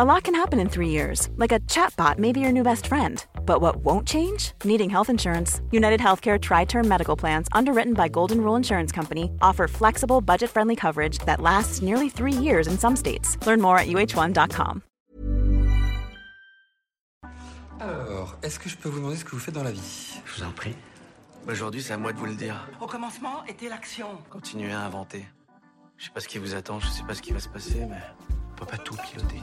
A lot can happen in three years, like a chatbot may be your new best friend. But what won't change? Needing health insurance. United Healthcare Tri Term Medical Plans, underwritten by Golden Rule Insurance Company, offer flexible, budget friendly coverage that lasts nearly three years in some states. Learn more at uh1.com. Alors, est-ce que je peux vous demander ce que vous faites dans la vie Je vous en prie. Aujourd'hui, c'est à moi de vous le dire. Au commencement était l'action. Continuez à inventer. Je sais pas ce qui vous attend, je sais pas ce qui va se passer, mais on peut pas tout piloter.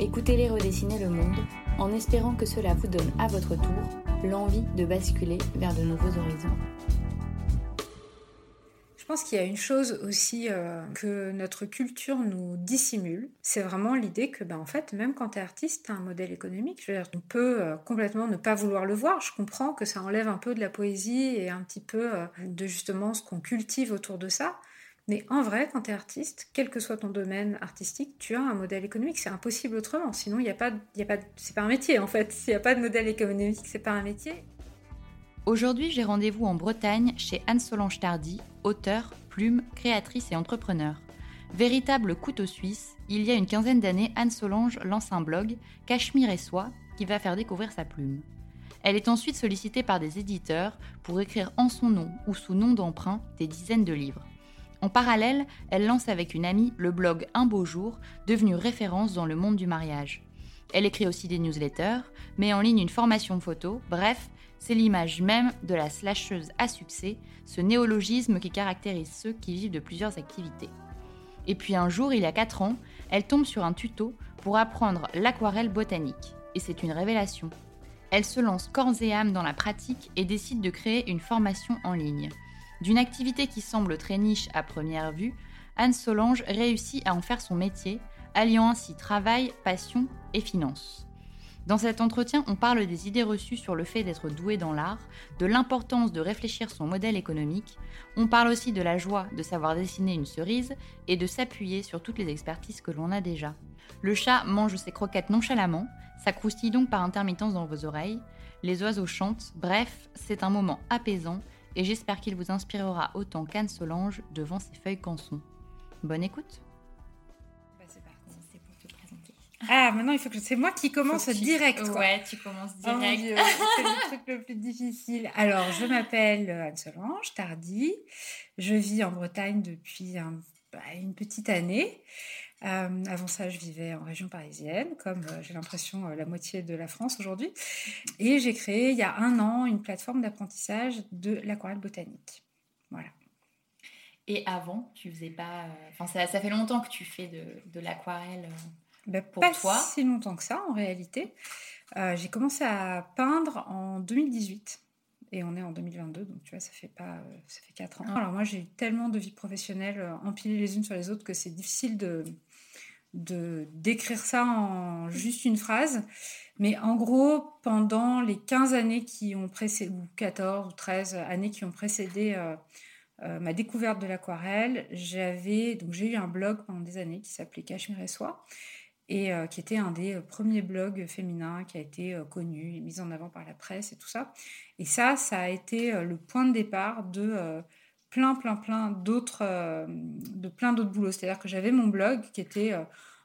écoutez-les redessiner le monde, en espérant que cela vous donne à votre tour l'envie de basculer vers de nouveaux horizons. Je pense qu'il y a une chose aussi euh, que notre culture nous dissimule, c'est vraiment l'idée que, ben, en fait, même quand tu es artiste, tu as un modèle économique. Je on peut euh, complètement ne pas vouloir le voir. Je comprends que ça enlève un peu de la poésie et un petit peu euh, de justement ce qu'on cultive autour de ça. Mais en vrai, quand tu es artiste, quel que soit ton domaine artistique, tu as un modèle économique. C'est impossible autrement. Sinon, il n'y a pas, y a pas, c'est pas un métier en fait. S'il n'y a pas de modèle économique, c'est pas un métier. Aujourd'hui, j'ai rendez-vous en Bretagne chez Anne-Solange Tardy, auteure, plume, créatrice et entrepreneur. Véritable couteau suisse, il y a une quinzaine d'années, Anne-Solange lance un blog, Cachemire et Soie, qui va faire découvrir sa plume. Elle est ensuite sollicitée par des éditeurs pour écrire en son nom ou sous nom d'emprunt des dizaines de livres. En parallèle, elle lance avec une amie le blog Un beau jour, devenu référence dans le monde du mariage. Elle écrit aussi des newsletters, met en ligne une formation photo, bref, c'est l'image même de la slasheuse à succès, ce néologisme qui caractérise ceux qui vivent de plusieurs activités. Et puis un jour, il y a 4 ans, elle tombe sur un tuto pour apprendre l'aquarelle botanique. Et c'est une révélation. Elle se lance corps et âme dans la pratique et décide de créer une formation en ligne. D'une activité qui semble très niche à première vue, Anne Solange réussit à en faire son métier, alliant ainsi travail, passion et finances. Dans cet entretien, on parle des idées reçues sur le fait d'être doué dans l'art, de l'importance de réfléchir son modèle économique, on parle aussi de la joie de savoir dessiner une cerise et de s'appuyer sur toutes les expertises que l'on a déjà. Le chat mange ses croquettes nonchalamment, ça croustille donc par intermittence dans vos oreilles, les oiseaux chantent, bref, c'est un moment apaisant et j'espère qu'il vous inspirera autant qu'Anne Solange devant ses feuilles canson. Bonne écoute Ah, maintenant, il faut que c'est moi qui commence direct. Quoi. Ouais, tu commences oh direct. c'est le truc le plus difficile. Alors, je m'appelle Anne-Solange Tardy. Je vis en Bretagne depuis bah, une petite année. Euh, avant ça, je vivais en région parisienne, comme euh, j'ai l'impression euh, la moitié de la France aujourd'hui. Et j'ai créé il y a un an une plateforme d'apprentissage de l'aquarelle botanique. Voilà. Et avant, tu faisais pas. Enfin, ça, ça, fait longtemps que tu fais de, de l'aquarelle. Ben, pas si longtemps que ça en réalité. J'ai commencé à peindre en 2018 et on est en 2022, donc tu vois, ça fait pas, ça fait 4 ans. Ah. Alors moi, j'ai eu tellement de vies professionnelles empilées les unes sur les autres que c'est difficile de, de décrire ça en juste une phrase. Mais en gros, pendant les 15 années qui ont précédé, ou 14 ou 13 années qui ont précédé ma découverte de l'aquarelle, j'avais donc j'ai eu un blog pendant des années qui s'appelait Cachemire et Soie et qui était un des premiers blogs féminins qui a été connu et mis en avant par la presse et tout ça. Et ça, ça a été le point de départ de plein, plein, plein d'autres, de plein d'autres boulots. C'est-à-dire que j'avais mon blog qui était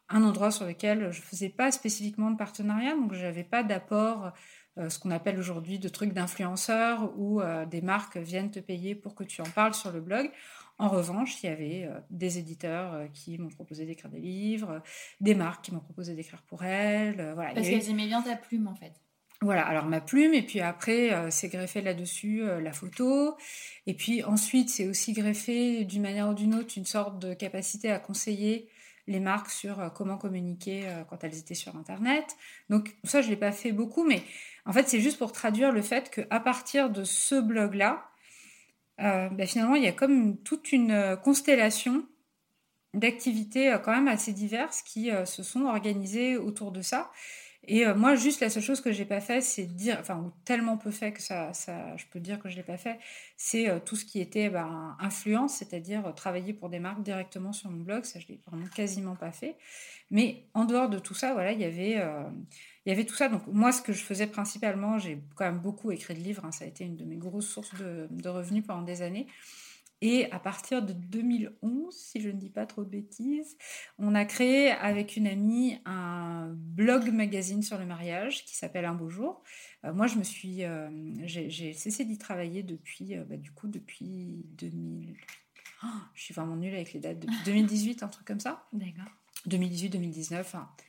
un endroit sur lequel je faisais pas spécifiquement de partenariat, donc j'avais pas d'apport euh, ce qu'on appelle aujourd'hui de trucs d'influenceurs où euh, des marques viennent te payer pour que tu en parles sur le blog. En revanche, il y avait euh, des éditeurs qui m'ont proposé d'écrire des livres, des marques qui m'ont proposé d'écrire pour elles. voilà. Parce qu'elles aimaient bien ta plume en fait. Voilà, alors ma plume, et puis après, c'est greffé là-dessus la photo. Et puis ensuite, c'est aussi greffé d'une manière ou d'une autre une sorte de capacité à conseiller les marques sur comment communiquer quand elles étaient sur Internet. Donc ça, je ne l'ai pas fait beaucoup, mais en fait, c'est juste pour traduire le fait qu'à partir de ce blog-là, euh, ben, finalement, il y a comme toute une euh, constellation d'activités euh, quand même assez diverses qui se sont organisées autour de ça. Et moi, juste la seule chose que j'ai pas fait, c'est dire, enfin, ou tellement peu fait que ça, je peux dire que je l'ai pas fait, c'est tout ce qui était ben, influence, c'est-à-dire travailler pour des marques directement sur mon blog. Ça, je l'ai vraiment quasiment pas fait. Mais en dehors de tout ça, voilà, il y avait il y avait tout ça. Donc, moi, ce que je faisais principalement, j'ai quand même beaucoup écrit de livres. Hein. ça a été une de mes grosses sources de, revenus pendant des années. Et à partir de 2011, si je ne dis pas trop de bêtises, on a créé avec une amie un blog magazine sur le mariage qui s'appelle Un beau jour. Euh, moi, je me suis, euh, j'ai cessé d'y travailler depuis, euh, bah, du coup, depuis 2000. je suis vraiment nulle avec les dates. Depuis 2018, un truc comme ça. D'accord. 2018-2019.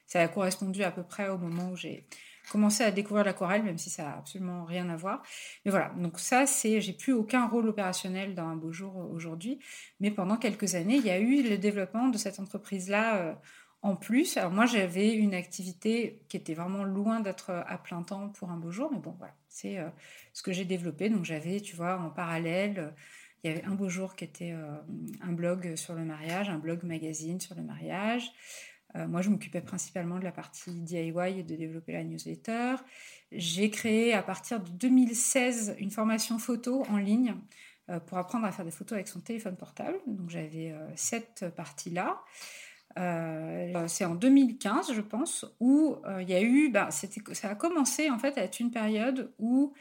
ça a correspondu à peu près au moment où j'ai commencé à découvrir l'aquarelle, même si ça n'a absolument rien à voir. Mais voilà, donc ça, c'est, j'ai plus aucun rôle opérationnel dans un beau jour aujourd'hui, mais pendant quelques années, il y a eu le développement de cette entreprise-là euh, en plus. Alors moi, j'avais une activité qui était vraiment loin d'être à plein temps pour un beau jour, mais bon, voilà, c'est euh, ce que j'ai développé. Donc j'avais, tu vois, en parallèle il y avait un beau jour qui était euh, un blog sur le mariage, un blog magazine sur le mariage. Euh, moi, je m'occupais principalement de la partie DIY et de développer la newsletter. J'ai créé à partir de 2016 une formation photo en ligne euh, pour apprendre à faire des photos avec son téléphone portable. Donc j'avais cette partie-là. c'est en 2015, je pense, où il y a eu, bah, ça a commencé en fait à être une période où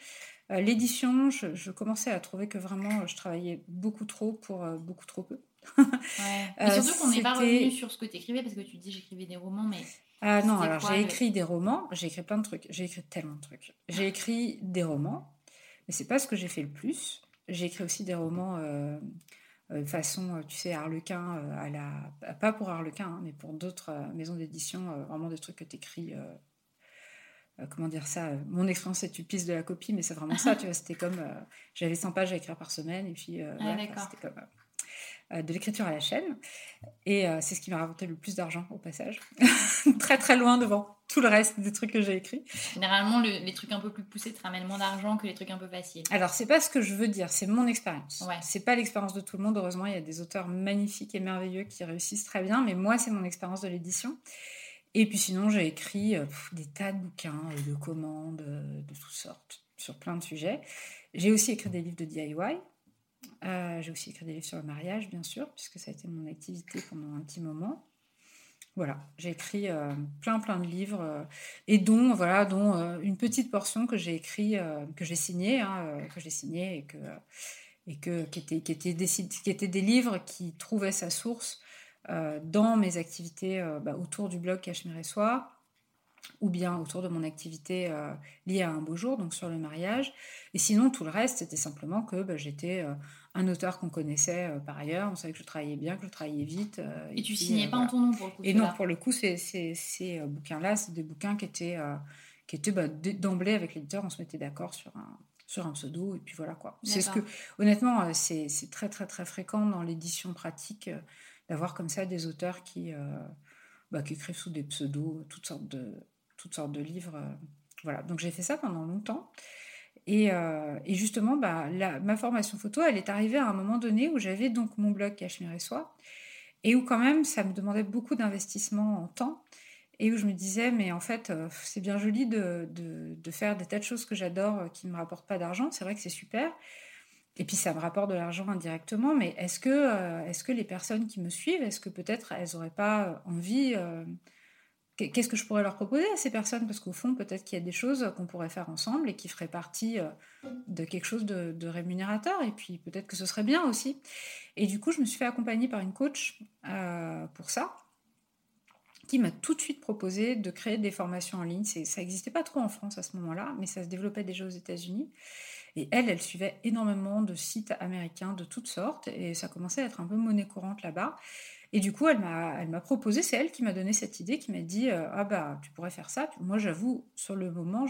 euh, l'édition, je, commençais à trouver que vraiment je travaillais beaucoup trop pour euh, beaucoup trop peu. Ouais. Mais surtout qu'on n'est pas revenu sur ce que tu écrivais parce que tu dis j'écrivais des romans, mais. Ah non, alors j'ai écrit des romans, j'ai écrit plein de trucs, j'ai écrit tellement de trucs. J'ai écrit des romans, mais c'est pas ce que j'ai fait le plus. J'ai écrit aussi des romans euh, façon, tu sais, Harlequin, à la... pas pour Harlequin, hein, mais pour d'autres maisons d'édition, vraiment des trucs que tu écris euh, comment dire ça, euh, mon expérience est une piste de la copie, mais c'est vraiment ça, tu vois, c'était comme, euh, j'avais 100 pages à écrire par semaine, et puis ah, c'était comme de l'écriture à la chaîne, et c'est ce qui m'a rapporté le plus d'argent au passage, très très loin devant tout le reste des trucs que j'ai écrits. Généralement, les trucs un peu plus poussés te ramènent moins d'argent que les trucs un peu faciles. Alors, c'est pas ce que je veux dire, c'est mon expérience. Ouais. C'est pas l'expérience de tout le monde, heureusement, il y a des auteurs magnifiques et merveilleux qui réussissent très bien, mais moi, c'est mon expérience de l'édition. Et puis sinon, j'ai écrit euh, des tas de bouquins, euh, de commandes, euh, de toutes sortes, sur plein de sujets. J'ai aussi écrit des livres de DIY. J'ai aussi écrit des livres sur le mariage, bien sûr, puisque ça a été mon activité pendant un petit moment. Voilà, j'ai écrit plein plein de livres et dont voilà dont une petite portion que j'ai écrit que j'ai signé hein, que j'ai signé et que et que qui était qui était des, étaient des livres qui trouvaient sa source euh, dans mes activités euh, bah, autour du blog Cachemire et Soie, ou bien autour de mon activité euh, liée à un beau jour, donc sur le mariage. Et sinon, tout le reste, c'était simplement que bah, j'étais un auteur qu'on connaissait par ailleurs, on savait que je travaillais bien, que je travaillais vite. et, tu signais pas en ton nom pour le coup Et non, pour le coup, ces, ces, bouquins-là, c'est des bouquins qui étaient, qui étaient bah, d'emblée avec l'éditeur, on se mettait d'accord sur un, sur un pseudo, et puis voilà quoi. C'est ce que, honnêtement, c'est très très très fréquent dans l'édition pratique d'avoir comme ça des auteurs qui, euh, bah, qui écrivent sous des pseudos, toutes sortes de, toutes sortes de livres. Euh, voilà, donc j'ai fait ça pendant longtemps. Et, euh, justement, bah, ma formation photo, elle est arrivée à un moment donné où j'avais donc mon blog Cachemire et Soie, et où quand même ça me demandait beaucoup d'investissement en temps, et où je me disais, mais en fait, c'est bien joli de, faire des tas de choses que j'adore qui ne me rapportent pas d'argent, c'est vrai que c'est super, et puis ça me rapporte de l'argent indirectement, mais est-ce que, euh, est-ce que les personnes qui me suivent, est-ce que peut-être elles n'auraient pas envie, euh, qu'est-ce que je pourrais leur proposer à ces personnes? Parce qu'au fond, peut-être qu'il y a des choses qu'on pourrait faire ensemble et qui feraient partie euh, de quelque chose de, rémunérateur. Et puis peut-être que ce serait bien aussi. Et du coup, je me suis fait accompagner par une coach euh, pour ça, qui m'a tout de suite proposé de créer des formations en ligne. Ça n'existait pas trop en France à ce moment-là, mais ça se développait déjà aux États-Unis. Et elle, elle suivait énormément de sites américains de toutes sortes, et ça commençait à être un peu monnaie courante là-bas. Et du coup, elle m'a, proposé, c'est elle qui m'a donné cette idée, qui m'a dit euh, Ah bah, tu pourrais faire ça. moi, j'avoue, sur le moment,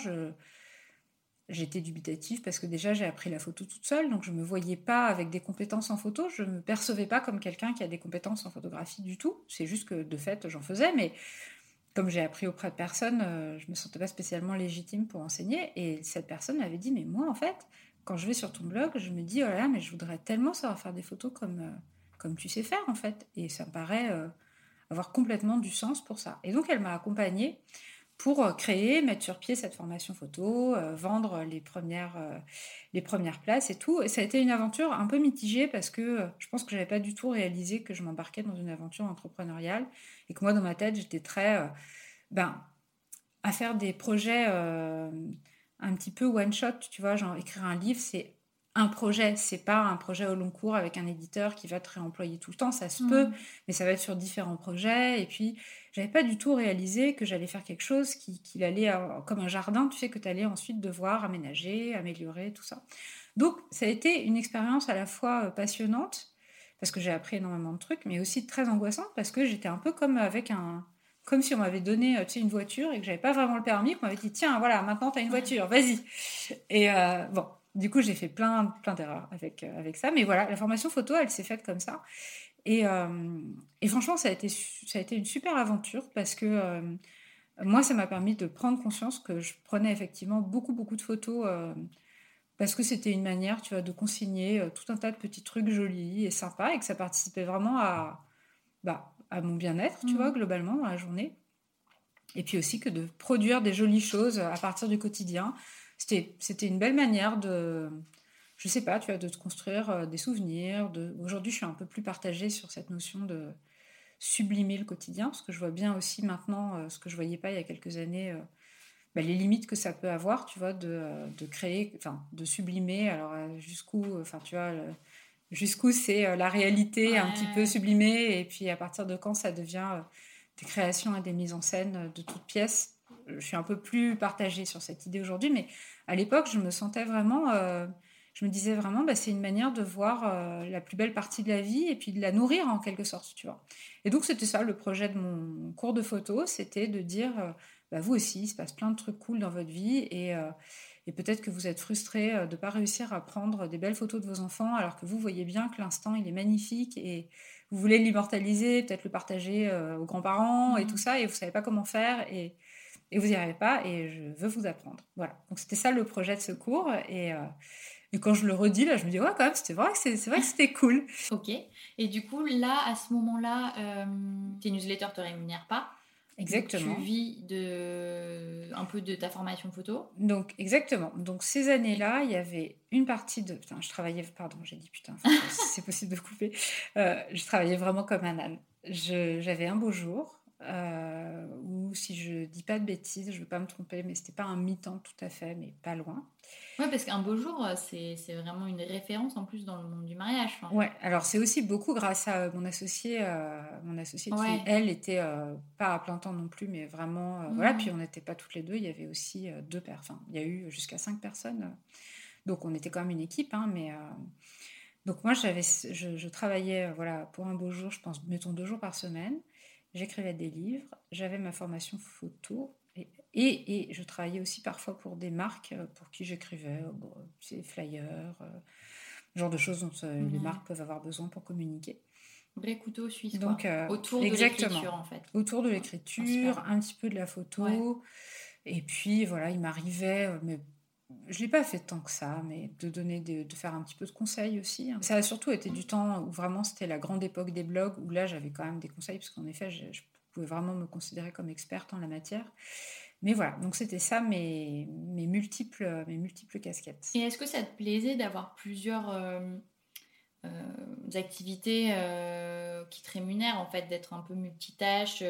j'étais dubitative parce que déjà, j'ai appris la photo toute seule, donc je ne me voyais pas avec des compétences en photo. Je ne me percevais pas comme quelqu'un qui a des compétences en photographie du tout. C'est juste que de fait, j'en faisais, mais comme j'ai appris auprès de personne, euh, je ne me sentais pas spécialement légitime pour enseigner. Et cette personne m'avait dit Mais moi, en fait, quand je vais sur ton blog, je me dis Oh là là, mais je voudrais tellement savoir faire des photos comme. Euh, comme tu sais faire en fait. Et ça me paraît euh, avoir complètement du sens pour ça. Et donc elle m'a accompagnée pour euh, créer, mettre sur pied cette formation photo, euh, vendre les premières, les premières places et tout. Et ça a été une aventure un peu mitigée parce que je pense que j'avais pas du tout réalisé que je m'embarquais dans une aventure entrepreneuriale et que moi dans ma tête j'étais très, ben, à faire des projets un petit peu one shot, tu vois, genre écrire un livre, c'est un projet, c'est pas un projet au long cours avec un éditeur qui va te réemployer tout le temps, ça se peut, mm. mais ça va être sur différents projets. Et puis, j'avais pas du tout réalisé que j'allais faire quelque chose qui, allait, euh, comme un jardin, tu sais, que tu allais ensuite devoir aménager, améliorer, tout ça. Donc, ça a été une expérience à la fois euh, passionnante, parce que j'ai appris énormément de trucs, mais aussi très angoissante, parce que j'étais un peu comme avec un, comme si on m'avait donné euh, tu sais, une voiture et que j'avais pas vraiment le permis, qu'on m'avait dit tiens voilà maintenant tu as une voiture, vas-y. Et bon, du coup, j'ai fait plein, plein d'erreurs avec, euh, avec ça. Mais voilà, la formation photo, elle s'est faite comme ça. Et, euh, et, franchement, ça a, été, ça a été une super aventure parce que euh, moi, ça m'a permis de prendre conscience que je prenais effectivement beaucoup, beaucoup de photos parce que c'était une manière, tu vois, de consigner tout un tas de petits trucs jolis et sympas et que ça participait vraiment à, bah, à mon bien-être, tu mmh. vois, globalement, dans la journée. Et puis aussi que de produire des jolies choses à partir du quotidien c'était une belle manière de, je sais pas, tu vois, de te construire euh, des souvenirs. De... Aujourd'hui, je suis un peu plus partagée sur cette notion de sublimer le quotidien, parce que je vois bien aussi maintenant euh, ce que je voyais pas il y a quelques années, euh, bah, les limites que ça peut avoir, tu vois, de, de créer, enfin, de sublimer. Alors jusqu'où, enfin, tu vois. Jusqu'où c'est la réalité un petit peu sublimée, et puis à partir de quand ça devient des créations et des mises en scène de toutes pièces je suis un peu plus partagée sur cette idée aujourd'hui, mais à l'époque, je me sentais vraiment, euh, je me disais vraiment, bah, c'est une manière de voir euh, la plus belle partie de la vie et puis de la nourrir en quelque sorte, tu vois. Et donc, c'était ça le projet de mon cours de photo, c'était de dire, euh, bah, vous aussi, il se passe plein de trucs cool dans votre vie et, et peut-être que vous êtes frustré de ne pas réussir à prendre des belles photos de vos enfants alors que vous voyez bien que l'instant, il est magnifique et vous voulez l'immortaliser, peut-être le partager aux grands-parents et mmh. tout ça, et vous savez pas comment faire. Et, et vous n'y arrivez pas et je veux vous apprendre. Voilà. Donc c'était ça le projet de ce cours et, euh, et quand je le redis là, je me dis ouais quand même c'était vrai que c'est vrai que c'était cool. ok. Et du coup là à ce moment-là, euh, tes newsletters te rémunèrent pas. Exactement. tu vis de un peu de ta formation photo. Donc exactement. Donc ces années-là, il y avait une partie de putain, je travaillais pardon, j'ai dit putain, c'est possible de couper. Euh, je travaillais vraiment comme un âne. J'avais un beau jour euh, ou si je dis pas de bêtises, je ne veux pas me tromper, mais c'était pas un mi-temps tout à fait, mais pas loin. Ouais, parce qu'un beau jour, euh, c'est vraiment une référence en plus dans le monde du mariage. Ouais, alors c'est aussi beaucoup grâce à mon associé, euh, mon associé qui, elle, était pas à plein temps non plus, mais vraiment, voilà, puis on n'était pas toutes les deux, il y avait aussi deux personnes, enfin, il y a eu jusqu'à cinq personnes, donc on était quand même une équipe, hein, mais. donc moi, j'avais, je, je, travaillais voilà, pour un beau jour, je pense, mettons deux jours par semaine j'écrivais des livres, j'avais ma formation photo et, et, je travaillais aussi parfois pour des marques euh, pour qui j'écrivais euh, bon, des flyers, euh, genre de choses dont les mhm. marques peuvent avoir besoin pour communiquer. Vrai couteau suisse. Donc, autour de l'écriture en fait. Autour de l'écriture, un petit peu de la photo. Et puis voilà, il m'arrivait, mais je l'ai pas fait tant que ça, mais de donner, de, faire un petit peu de conseils aussi. Hein. Ça a surtout été du temps où vraiment c'était la grande époque des blogs, où là j'avais quand même des conseils, parce qu'en effet, je, pouvais vraiment me considérer comme experte en la matière. Mais voilà, donc c'était ça mes, mes, multiples, mes multiples casquettes. Et est-ce que ça te plaisait d'avoir plusieurs euh, euh, activités euh, qui te rémunèrent, en fait, d'être un peu multitâche?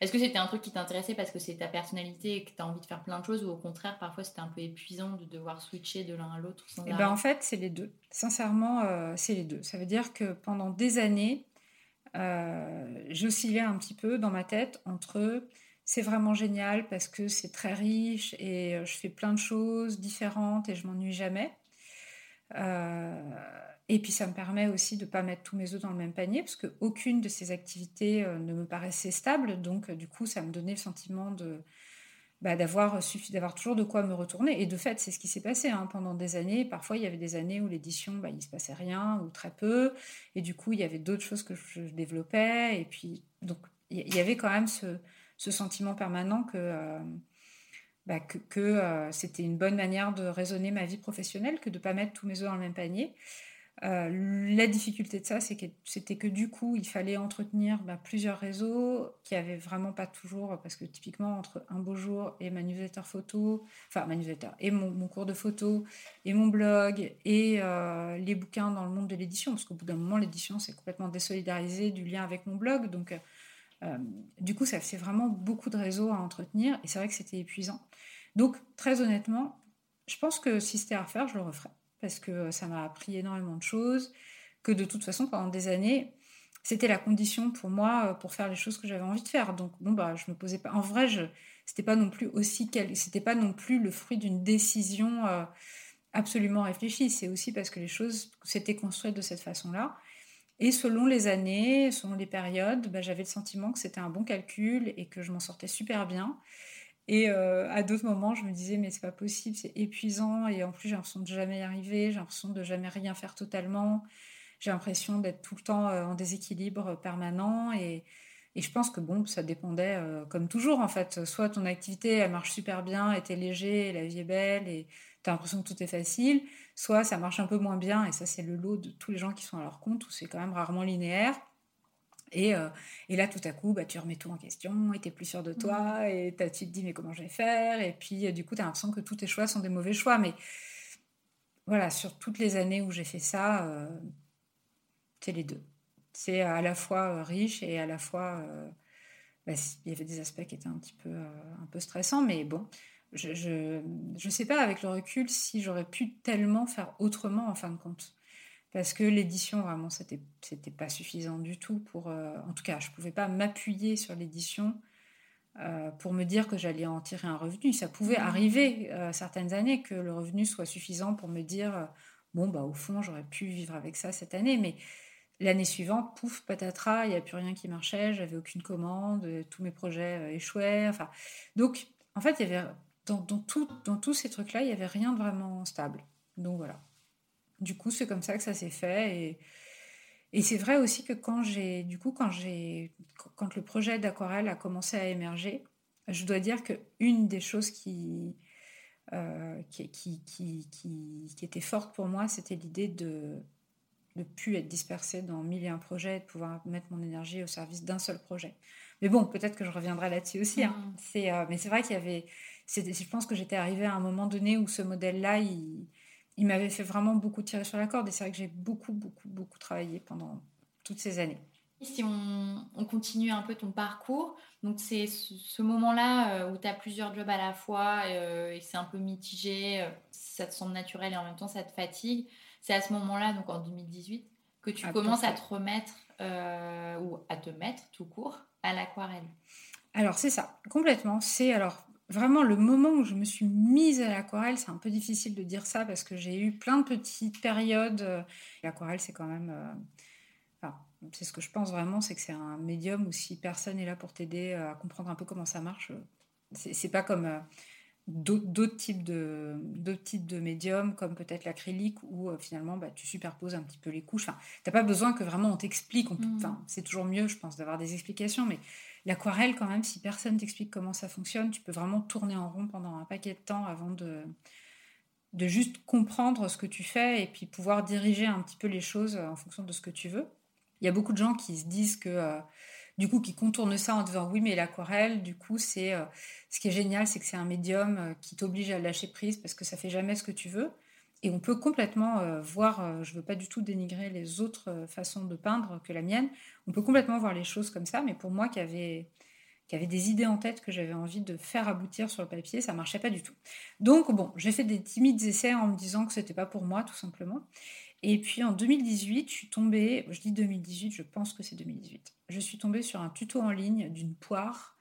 Est-ce que c'était un truc qui t'intéressait parce que c'est ta personnalité et que tu as envie de faire plein de choses ou au contraire, parfois c'était un peu épuisant de devoir switcher de l'un à l'autre sans eh ben, En fait, c'est les deux. Sincèrement, euh, c'est les deux. Ça veut dire que pendant des années, euh, j'oscillais un petit peu dans ma tête entre c'est vraiment génial parce que c'est très riche et euh, je fais plein de choses différentes et je m'ennuie jamais. Euh, et puis ça me permet aussi de ne pas mettre tous mes œufs dans le même panier, parce qu'aucune de ces activités euh, ne me paraissait stable. Donc du coup, ça me donnait le sentiment bah, d'avoir d'avoir toujours de quoi me retourner. Et de fait, c'est ce qui s'est passé hein, pendant des années. Parfois, il y avait des années où l'édition, bah, il se passait rien ou très peu. Et du coup, il y avait d'autres choses que je développais. Et puis, donc, il y avait quand même ce, sentiment permanent que, euh, bah, euh, c'était une bonne manière de raisonner ma vie professionnelle que de ne pas mettre tous mes œufs dans le même panier. Euh, la difficulté de ça, c'était que, du coup, il fallait entretenir bah, plusieurs réseaux qui n'avaient vraiment pas toujours, parce que typiquement, entre un beau jour et ma newsletter photo, enfin ma newsletter, et mon, cours de photo, et mon blog, et les bouquins dans le monde de l'édition, parce qu'au bout d'un moment, l'édition, c'est complètement désolidarisé du lien avec mon blog, donc euh, du coup, ça fait vraiment beaucoup de réseaux à entretenir et c'est vrai que c'était épuisant. Donc, très honnêtement, je pense que si c'était à refaire, je le referais parce que ça m'a appris énormément de choses, que de toute façon, pendant des années, c'était la condition pour moi euh, pour faire les choses que j'avais envie de faire. Donc, bon, bah, je me posais pas. En vrai, je... c'était pas non plus aussi. C'était pas non plus le fruit d'une décision euh, absolument réfléchie. C'est aussi parce que les choses s'étaient construites de cette façon-là. Et selon les années, selon les périodes, bah, j'avais le sentiment que c'était un bon calcul et que je m'en sortais super bien. Et euh, à d'autres moments, je me disais, mais c'est pas possible, c'est épuisant. Et en plus, j'ai l'impression de jamais y arriver, j'ai l'impression de jamais rien faire totalement. J'ai l'impression d'être tout le temps euh, en déséquilibre permanent. Et, et, je pense que bon, ça dépendait, euh, comme toujours en fait. Soit ton activité, elle marche super bien, et t'es léger, et la vie est belle, et t'as l'impression que tout est facile soit ça marche un peu moins bien, et ça c'est le lot de tous les gens qui sont à leur compte, où c'est quand même rarement linéaire. Et, euh, et, là, tout à coup, bah, tu remets tout en question et tu plus sûr de toi mmh. et tu te dis mais comment je vais faire? Et puis, euh, du coup, tu as l'impression que tous tes choix sont des mauvais choix. Mais voilà, sur toutes les années où j'ai fait ça, euh, c'est les deux. C'est à la fois riche et à la fois... Bah, il y avait des aspects qui étaient un petit peu, un peu stressants, mais bon, je ne sais pas avec le recul si j'aurais pu tellement faire autrement en fin de compte. Parce que l'édition, vraiment, c'était, c'était pas suffisant du tout pour. Euh, en tout cas, je pouvais pas m'appuyer sur l'édition euh, pour me dire que j'allais en tirer un revenu. Ça pouvait mmh. arriver euh, certaines années que le revenu soit suffisant pour me dire bon, bah, au fond, j'aurais pu vivre avec ça cette année. Mais l'année suivante, pouf, patatras, il n'y a plus rien qui marchait, j'avais aucune commande, tous mes projets échouaient. Enfin, donc, en fait, il y avait dans, tout, dans tous ces trucs-là, il n'y avait rien de vraiment stable. Donc voilà. Du coup, c'est comme ça que ça s'est fait. Et, et c'est vrai aussi que quand j'ai, du coup, quand j'ai, quand le projet d'aquarelle a commencé à émerger, je dois dire que une des choses qui, euh, qui, qui, qui, qui, était forte pour moi, c'était l'idée de ne plus être dispersée dans mille et un projets et de pouvoir mettre mon énergie au service d'un seul projet. Mais bon, peut-être que je reviendrai là-dessus aussi. Hein. Mm. C'est, euh, mais c'est vrai qu'il y avait, je pense que j'étais arrivée à un moment donné où ce modèle-là, il, il m'avait fait vraiment beaucoup tirer sur la corde. Et c'est vrai que j'ai beaucoup, beaucoup, beaucoup travaillé pendant toutes ces années. Si on, on continue un peu ton parcours, donc c'est ce, moment-là euh, où tu as plusieurs jobs à la fois euh, et c'est un peu mitigé, euh, ça te semble naturel et en même temps ça te fatigue. C'est à ce moment-là, donc en 2018, que tu commences à te remettre ou à te mettre tout court à l'aquarelle. Alors c'est ça, complètement. C'est alors vraiment le moment où je me suis mise à l'aquarelle, c'est un peu difficile de dire ça parce que j'ai eu plein de petites périodes. Euh, l'aquarelle, c'est quand même. Euh, c'est ce que je pense vraiment, c'est que c'est un médium où si personne est là pour t'aider à comprendre un peu comment ça marche, c'est pas comme euh, d'autres types de d'autres types de médiums comme peut-être l'acrylique où finalement bah, tu superposes un petit peu les couches enfin t'as pas besoin que vraiment on t'explique mmh. enfin c'est toujours mieux je pense d'avoir des explications mais L'aquarelle, quand même, si personne t'explique comment ça fonctionne, tu peux vraiment tourner en rond pendant un paquet de temps avant de, de juste comprendre ce que tu fais et puis pouvoir diriger un petit peu les choses en fonction de ce que tu veux. Il y a beaucoup de gens qui se disent que, euh, du coup, qui contournent ça en disant oui, mais l'aquarelle, du coup, c'est euh, ce qui est génial, c'est que c'est un médium euh, qui t'oblige à lâcher prise parce que ça fait jamais ce que tu veux. Et on peut complètement euh, voir, je ne veux pas du tout dénigrer les autres façons de peindre que la mienne, on peut complètement voir les choses comme ça, mais pour moi qui avait, qui avait des idées en tête que j'avais envie de faire aboutir sur le papier, ça marchait pas du tout. Donc bon, j'ai fait des timides essais en me disant que c'était pas pour moi tout simplement. Et puis en 2018, je suis tombée, je dis 2018, je pense que c'est 2018. Je suis tombée sur un tuto en ligne d'une poire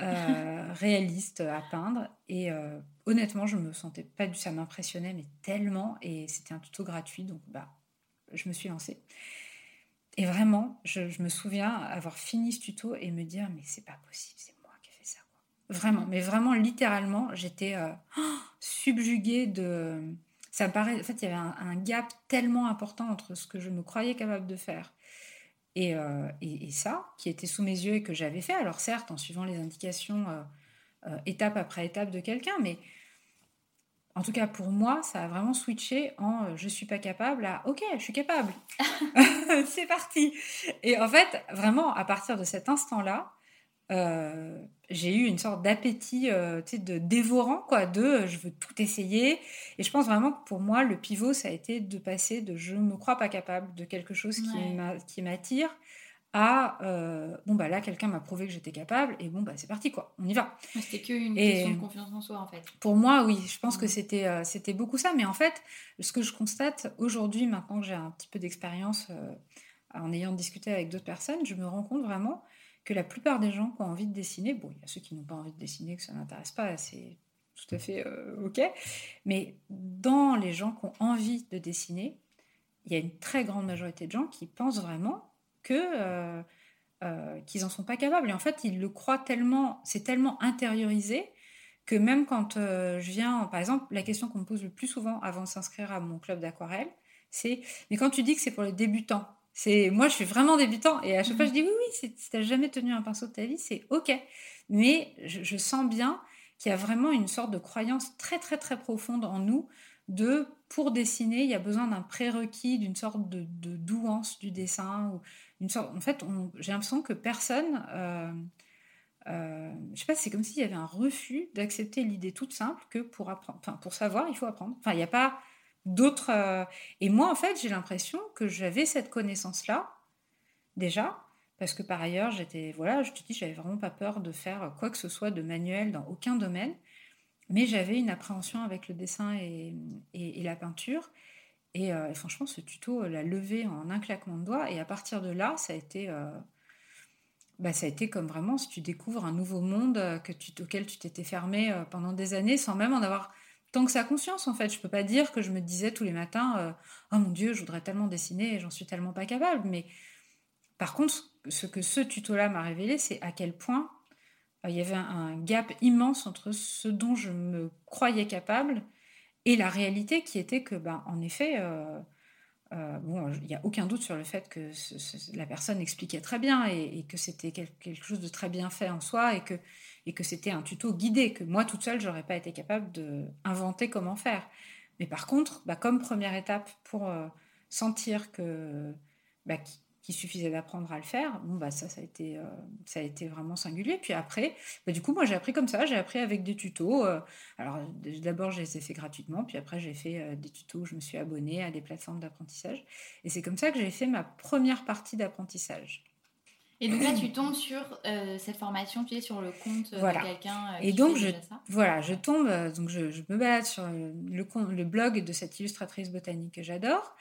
euh, réaliste à peindre et euh, honnêtement, je me sentais pas du ça m'impressionnait mais tellement et c'était un tuto gratuit donc bah je me suis lancée. Et vraiment, je, me souviens avoir fini ce tuto et me dire mais c'est pas possible, c'est moi qui ai fait ça. Vraiment, mais vraiment littéralement, j'étais euh, subjuguée de. Ça me paraît. En fait, il y avait un, gap tellement important entre ce que je me croyais capable de faire et, euh, et, ça, qui était sous mes yeux et que j'avais fait. Alors certes, en suivant les indications euh, étape après étape de quelqu'un, mais en tout cas, pour moi, ça a vraiment switché en euh, je suis pas capable à ok, je suis capable. c'est parti. Et en fait, vraiment, à partir de cet instant-là, euh, j'ai eu une sorte d'appétit euh, de dévorant, quoi, de je veux tout essayer. Et je pense vraiment que pour moi, le pivot, ça a été de passer de je ne me crois pas capable de quelque chose qui m'attire à euh, bon bah là quelqu'un m'a prouvé que j'étais capable et bon bah c'est parti quoi on y va. C'était qu'une question de confiance en soi en fait. pour moi oui je pense que c'était euh, c'était beaucoup ça. Mais en fait ce que je constate aujourd'hui maintenant que j'ai un petit peu d'expérience euh, en ayant discuté avec d'autres personnes je me rends compte vraiment que la plupart des gens qui ont envie de dessiner bon il y a ceux qui n'ont pas envie de dessiner que ça n'intéresse pas c'est tout à fait ok mais dans les gens qui ont envie de dessiner il y a une très grande majorité de gens qui pensent vraiment euh, euh, qu'ils en sont pas capables. Et en fait, ils le croient tellement, c'est tellement intériorisé que même quand euh, je viens, par exemple, la question qu'on me pose le plus souvent avant de s'inscrire à mon club d'aquarelle, c'est mais quand tu dis que c'est pour les débutants, c'est moi je suis vraiment débutant et à chaque fois je dis oui oui, si tu n'as jamais tenu un pinceau de ta vie, c'est ok. Mais je, je sens bien qu'il y a vraiment une sorte de croyance très très très profonde en nous de pour dessiner, il y a besoin d'un prérequis, d'une sorte de, douance du dessin. Ou une sorte, en fait, j'ai l'impression que personne, euh, euh, je sais pas, c'est comme s'il y avait un refus d'accepter l'idée toute simple que pour apprendre, enfin, pour savoir, il faut apprendre. Enfin, il n'y a pas d'autres. Euh, et moi, en fait, j'ai l'impression que j'avais cette connaissance-là déjà, parce que par ailleurs, j'étais, voilà, je te dis, j'avais vraiment pas peur de faire quoi que ce soit de manuel dans aucun domaine. Mais j'avais une appréhension avec le dessin et, la peinture. Euh, et, franchement, ce tuto l'a levé en un claquement de doigts. Et à partir de là, ça a été, euh, bah, ça a été comme vraiment si tu découvres un nouveau monde que auquel tu t'étais fermé euh, pendant des années sans même en avoir tant que ça conscience en fait. Je peux pas dire que je me disais tous les matins Oh mon Dieu, je voudrais tellement dessiner et j'en suis tellement pas capable. Mais par contre, ce que ce tuto-là m'a révélé, c'est à quel point euh, il y avait un, gap immense entre ce dont je me croyais capable et la réalité qui était que, ben, en effet, euh, euh, bon, il n'y a aucun doute sur le fait que la personne expliquait très bien et, que c'était quelque chose de très bien fait en soi et que, et que c'était un tuto guidé, que moi toute seule, j'aurais pas été capable d'inventer comment faire. Mais par contre, bah, comme première étape pour sentir que, bah, qu'il suffisait d'apprendre à le faire. Bon, bah, ça, ça a été, euh, ça a été vraiment singulier. Puis après, bah, du coup, moi, j'ai appris comme ça. J'ai appris avec des tutos. Euh, alors, d'abord, je les ai fait gratuitement. Puis après, j'ai fait euh, des tutos où je me suis abonnée à des plateformes d'apprentissage. Et c'est comme ça que j'ai fait ma première partie d'apprentissage. Et donc là, tu tombes sur cette formation, tu es sur le compte voilà. de quelqu'un. et donc, je, voilà, je tombe, donc je, je, me balade sur le, le blog de cette illustratrice botanique que j'adore.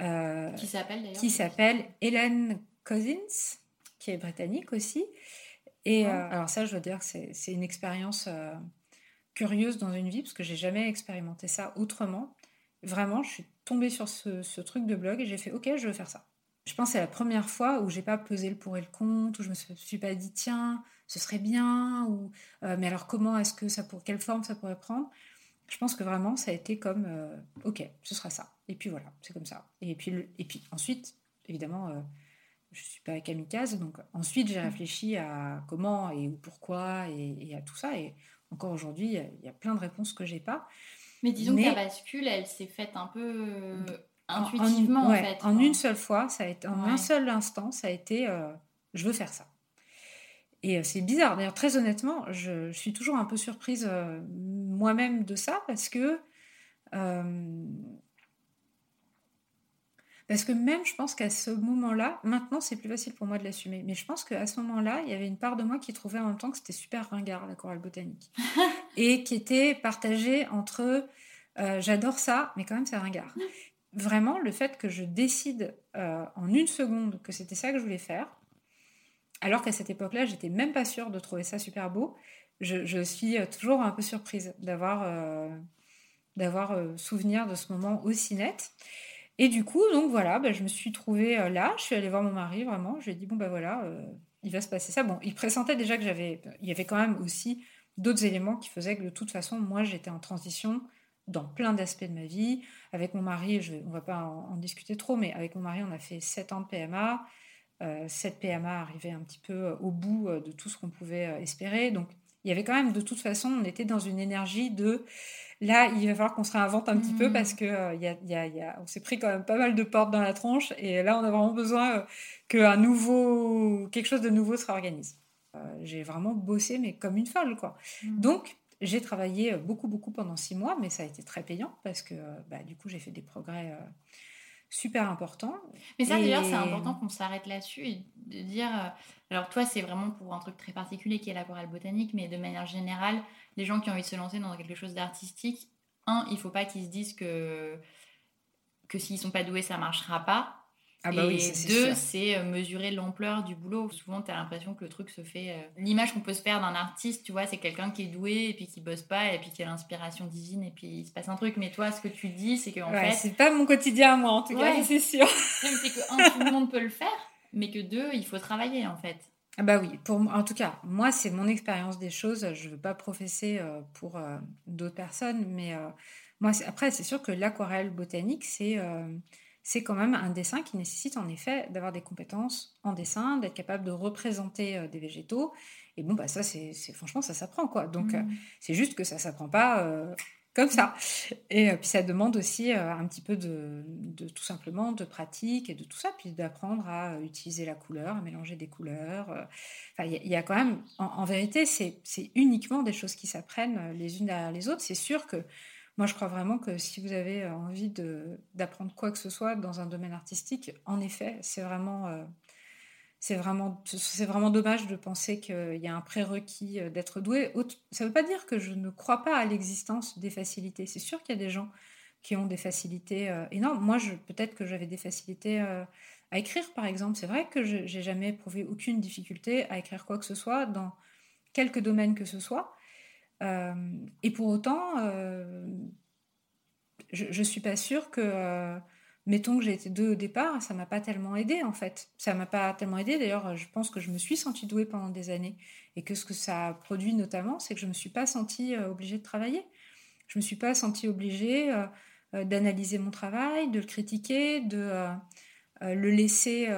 Euh, qui s'appelle d'ailleurs Qui s'appelle Hélène Cousins, qui est britannique aussi. Et euh, alors ça, je dois dire que c'est une expérience euh, curieuse dans une vie, parce que j'ai jamais expérimenté ça autrement. Vraiment, je suis tombée sur ce, truc de blog et j'ai fait, ok, je veux faire ça. Je pense que c'est la première fois où j'ai pas pesé le pour et le contre, où je me suis pas dit, tiens, ce serait bien, ou mais alors comment est-ce que ça pour quelle forme ça pourrait prendre? Je pense que vraiment, ça a été comme, euh, ok, ce sera ça. Et puis voilà, c'est comme ça. Et puis, et puis ensuite, évidemment, euh, je ne suis pas kamikaze, donc ensuite j'ai réfléchi à comment et pourquoi et, à tout ça. Et encore aujourd'hui, il y, a plein de réponses que j'ai pas. Mais disons que la bascule, elle s'est faite un peu euh, intuitivement en, fait. En une seule fois, ça a été, en un seul instant, ça a été, je veux faire ça. Et c'est bizarre. D'ailleurs, très honnêtement, je, suis toujours un peu surprise moi-même de ça parce que. Euh, Parce que même, je pense qu'à ce moment-là, maintenant, c'est plus facile pour moi de l'assumer. Mais je pense qu'à ce moment-là, il y avait une part de moi qui trouvait en même temps que c'était super ringard, la chorale botanique. et qui était partagée entre euh, j'adore ça, mais quand même, c'est ringard. Vraiment, le fait que je décide euh, en une seconde que c'était ça que je voulais faire, alors qu'à cette époque-là, j'étais même pas sûre de trouver ça super beau, je, suis toujours un peu surprise d'avoir d'avoir souvenir de ce moment aussi net. Et du coup, donc voilà, bah, je me suis trouvée euh, là, je suis allée voir mon mari, vraiment, je lui ai dit, bon, ben voilà, euh, il va se passer ça. Bon, il pressentait déjà que j'avais, il y avait quand même aussi d'autres éléments qui faisaient que de toute façon, moi, j'étais en transition dans plein d'aspects de ma vie. Avec mon mari, je, on va pas en, discuter trop, mais avec mon mari, on a fait 7 ans de PMA. Euh, cette PMA arrivait un petit peu euh, au bout de tout ce qu'on pouvait espérer. Donc, il y avait quand même, de toute façon, on était dans une énergie de Là, il va falloir qu'on se réinvente un petit peu parce que euh, y a, on s'est pris quand même pas mal de portes dans la tronche et là, on a vraiment besoin euh, qu'un nouveau, quelque chose de nouveau se réorganise. Euh, j'ai vraiment bossé, mais comme une folle, quoi. Mm. Donc, j'ai travaillé beaucoup, beaucoup pendant six mois, mais ça a été très payant parce que, bah, du coup, j'ai fait des progrès super importants. Mais ça, d'ailleurs, c'est important qu'on s'arrête là-dessus et de dire. alors, toi, c'est vraiment pour un truc très particulier qui est la chorale botanique, mais de manière générale, les gens qui ont envie de se lancer dans quelque chose d'artistique, un, il faut pas qu'ils se disent que, que s'ils sont pas doués, ça marchera pas. Ah bah et deux, c'est euh, mesurer l'ampleur du boulot. Souvent, tu as l'impression que le truc se fait. Euh, l'image qu'on peut se faire d'un artiste, tu vois, c'est quelqu'un qui est doué et puis qui bosse pas et puis qui a l'inspiration divine et puis il se passe un truc. Mais toi, ce que tu dis, c'est qu'en ouais, fait. C'est pas mon quotidien à moi, en tout cas, c'est sûr. c'est que, un, tout le monde peut le faire, mais que deux, il faut travailler, en fait. Ah bah oui, pour, en tout cas, moi, c'est mon expérience des choses. Je ne veux pas professer euh, pour euh, d'autres personnes, mais euh, moi, après, c'est sûr que l'aquarelle botanique, c'est c'est quand même un dessin qui nécessite en effet d'avoir des compétences en dessin, d'être capable de représenter des végétaux. Et bon, bah ça, c'est franchement, ça s'apprend, quoi. Donc, mmh. c'est juste que ça s'apprend pas comme ça. Et euh, puis ça demande aussi euh, un petit peu de, tout simplement de pratique et de tout ça, puis d'apprendre à utiliser la couleur, à mélanger des couleurs. Euh. Enfin, il y, a quand même, en, vérité, c'est uniquement des choses qui s'apprennent les unes derrière les autres. C'est sûr que moi, je crois vraiment que si vous avez envie d'apprendre quoi que ce soit dans un domaine artistique, en effet, c'est vraiment c'est vraiment, c'est vraiment dommage de penser qu'il y a un prérequis euh, d'être doué. Ça ne veut pas dire que je ne crois pas à l'existence des facilités. C'est sûr qu'il y a des gens qui ont des facilités euh, énormes. Moi, peut-être que j'avais des facilités euh, à écrire, par exemple. C'est vrai que je n'ai jamais éprouvé aucune difficulté à écrire quoi que ce soit dans quelque domaine que ce soit. Et pour autant, je ne suis pas sûre que mettons que j'ai été deux au départ, ça m'a pas tellement aidé en fait. Ça m'a pas tellement aidé. D'ailleurs, je pense que je me suis sentie douée pendant des années et que ce que ça a produit notamment, c'est que je me suis pas sentie euh, obligée de travailler. Je me suis pas sentie obligée euh, euh, d'analyser mon travail, de le critiquer, de le laisser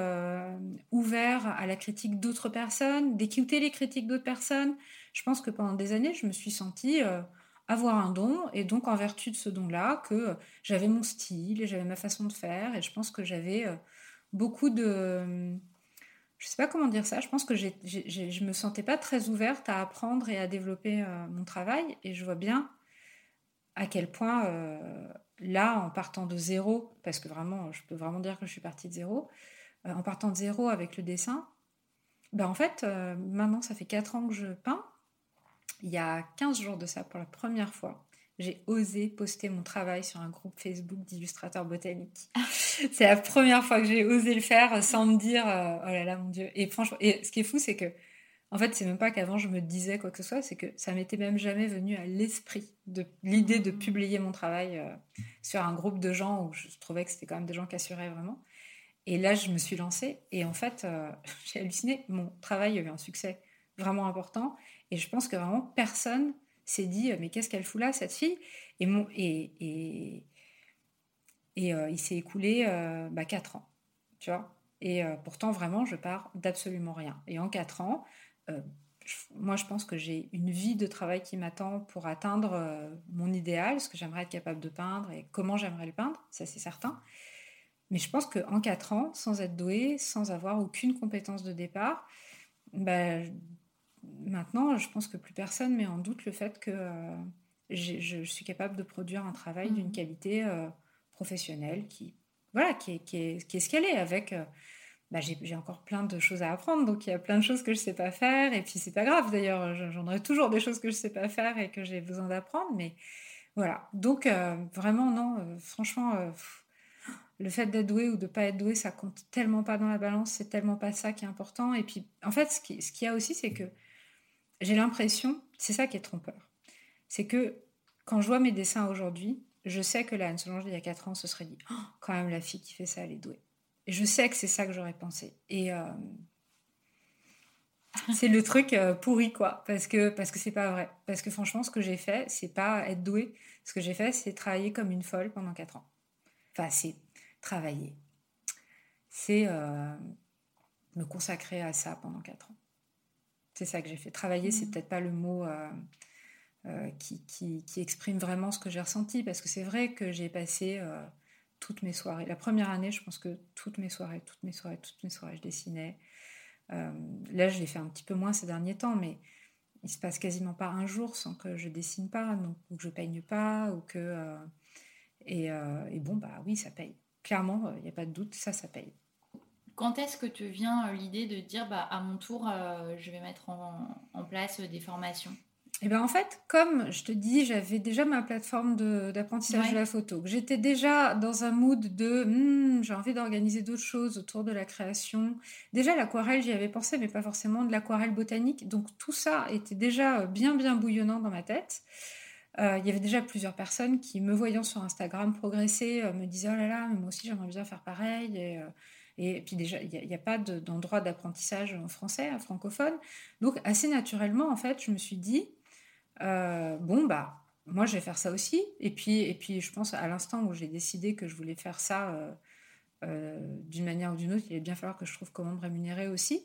ouvert à la critique d'autres personnes, d'écouter les critiques d'autres personnes. Je pense que pendant des années, je me suis sentie avoir un don, et donc en vertu de ce don-là, que j'avais mon style, et j'avais ma façon de faire, et je pense que j'avais euh, beaucoup de... Je sais pas comment dire ça, je pense que je me sentais pas très ouverte à apprendre et à développer euh, mon travail, et je vois bien à quel point, euh, là, en partant de zéro, parce que vraiment, je peux vraiment dire que je suis partie de zéro, en partant de zéro avec le dessin, ben en fait, maintenant, ça fait 4 ans que je peins, il y a 15 jours de ça, pour la première fois, j'ai osé poster mon travail sur un groupe Facebook d'illustrateurs botaniques. c'est la première fois que j'ai osé le faire sans me dire euh, oh là là mon dieu. Et franchement, et ce qui est fou, c'est que en fait, c'est même pas qu'avant je me disais quoi que ce soit, c'est que ça m'était même jamais venu à l'esprit de l'idée de publier mon travail euh, sur un groupe de gens où je trouvais que c'était quand même des gens qui assuraient vraiment. Et là, je me suis lancée et en fait, euh, j'ai halluciné. Mon travail a eu un succès vraiment important et je pense que vraiment personne s'est dit mais qu'est-ce qu'elle fout là cette fille? Et mon et et, et euh, il s'est écoulé bah, 4 ans, tu vois? Et euh, pourtant vraiment je pars d'absolument rien. Et en 4 ans, moi je pense que j'ai une vie de travail qui m'attend pour atteindre mon idéal, ce que j'aimerais être capable de peindre et comment j'aimerais le peindre, ça c'est certain. Mais je pense qu'en 4 ans, sans être douée, sans avoir aucune compétence de départ, bah, maintenant, je pense que plus personne met en doute le fait que euh, je suis capable de produire un travail d'une mmh. qualité euh, professionnelle qui, voilà, qui est, qui est, qui est ce qu'elle est, avec bah, j'ai encore plein de choses à apprendre, donc il y a plein de choses que je sais pas faire, et puis c'est pas grave d'ailleurs, j'en aurai toujours des choses que je sais pas faire et que j'ai besoin d'apprendre, mais voilà. Donc euh, vraiment non, euh, franchement, euh, le fait d'être doué ou de pas être doué, ça compte tellement pas dans la balance, c'est tellement pas ça qui est important. Et puis en fait, ce qu'il ce y a aussi, c'est que j'ai l'impression, c'est ça qui est trompeur, c'est que quand je vois mes dessins aujourd'hui, je sais que la Anne Solange il y a 4 ans se serait dit, oh, quand même la fille qui fait ça, elle est douée. Et je sais que c'est ça que j'aurais pensé. Et euh, c'est le truc euh, pourri, quoi. Parce que parce que c'est pas vrai. Parce que franchement, ce que j'ai fait, c'est pas être doué. Ce que j'ai fait, c'est travailler comme une folle pendant 4 ans. Enfin, c'est travailler. C'est euh, me consacrer à ça pendant 4 ans. C'est ça que j'ai fait. Travailler, c'est mmh. peut-être pas le mot qui, qui, qui, exprime vraiment ce que j'ai ressenti. Parce que c'est vrai que j'ai passé toutes mes soirées. La première année, je pense que toutes mes soirées, toutes mes soirées, toutes mes soirées, je dessinais. Euh, là, je l'ai fait un petit peu moins ces derniers temps, mais il se passe quasiment pas un jour sans que je dessine pas, donc, ou que je peigne pas, ou que. Euh, euh, et, bon, bah oui, ça paye. Clairement, il n'y a pas de doute, ça, ça paye. Quand est-ce que te vient l'idée de dire, bah, à mon tour, je vais mettre en place des formations? Eh bien en fait, comme je te dis, j'avais déjà ma plateforme d'apprentissage de, la photo. J'étais déjà dans un mood de hmm, j'ai envie d'organiser d'autres choses autour de la création. Déjà l'aquarelle, j'y avais pensé, mais pas forcément de l'aquarelle botanique. Donc tout ça était déjà bien bien bouillonnant dans ma tête. Euh, il y avait déjà plusieurs personnes qui, me voyant sur Instagram progresser, euh, me disaient oh là là, mais moi aussi j'aimerais bien faire pareil. Et, euh, puis déjà, il n'y a, pas d'endroit d'apprentissage en français, francophone. Donc assez naturellement, en fait, je me suis dit euh, bon, bah, moi, je vais faire ça aussi. Et puis, et puis je pense à l'instant où j'ai décidé que je voulais faire ça euh, euh, d'une manière ou d'une autre, il allait bien falloir que je trouve comment me rémunérer aussi.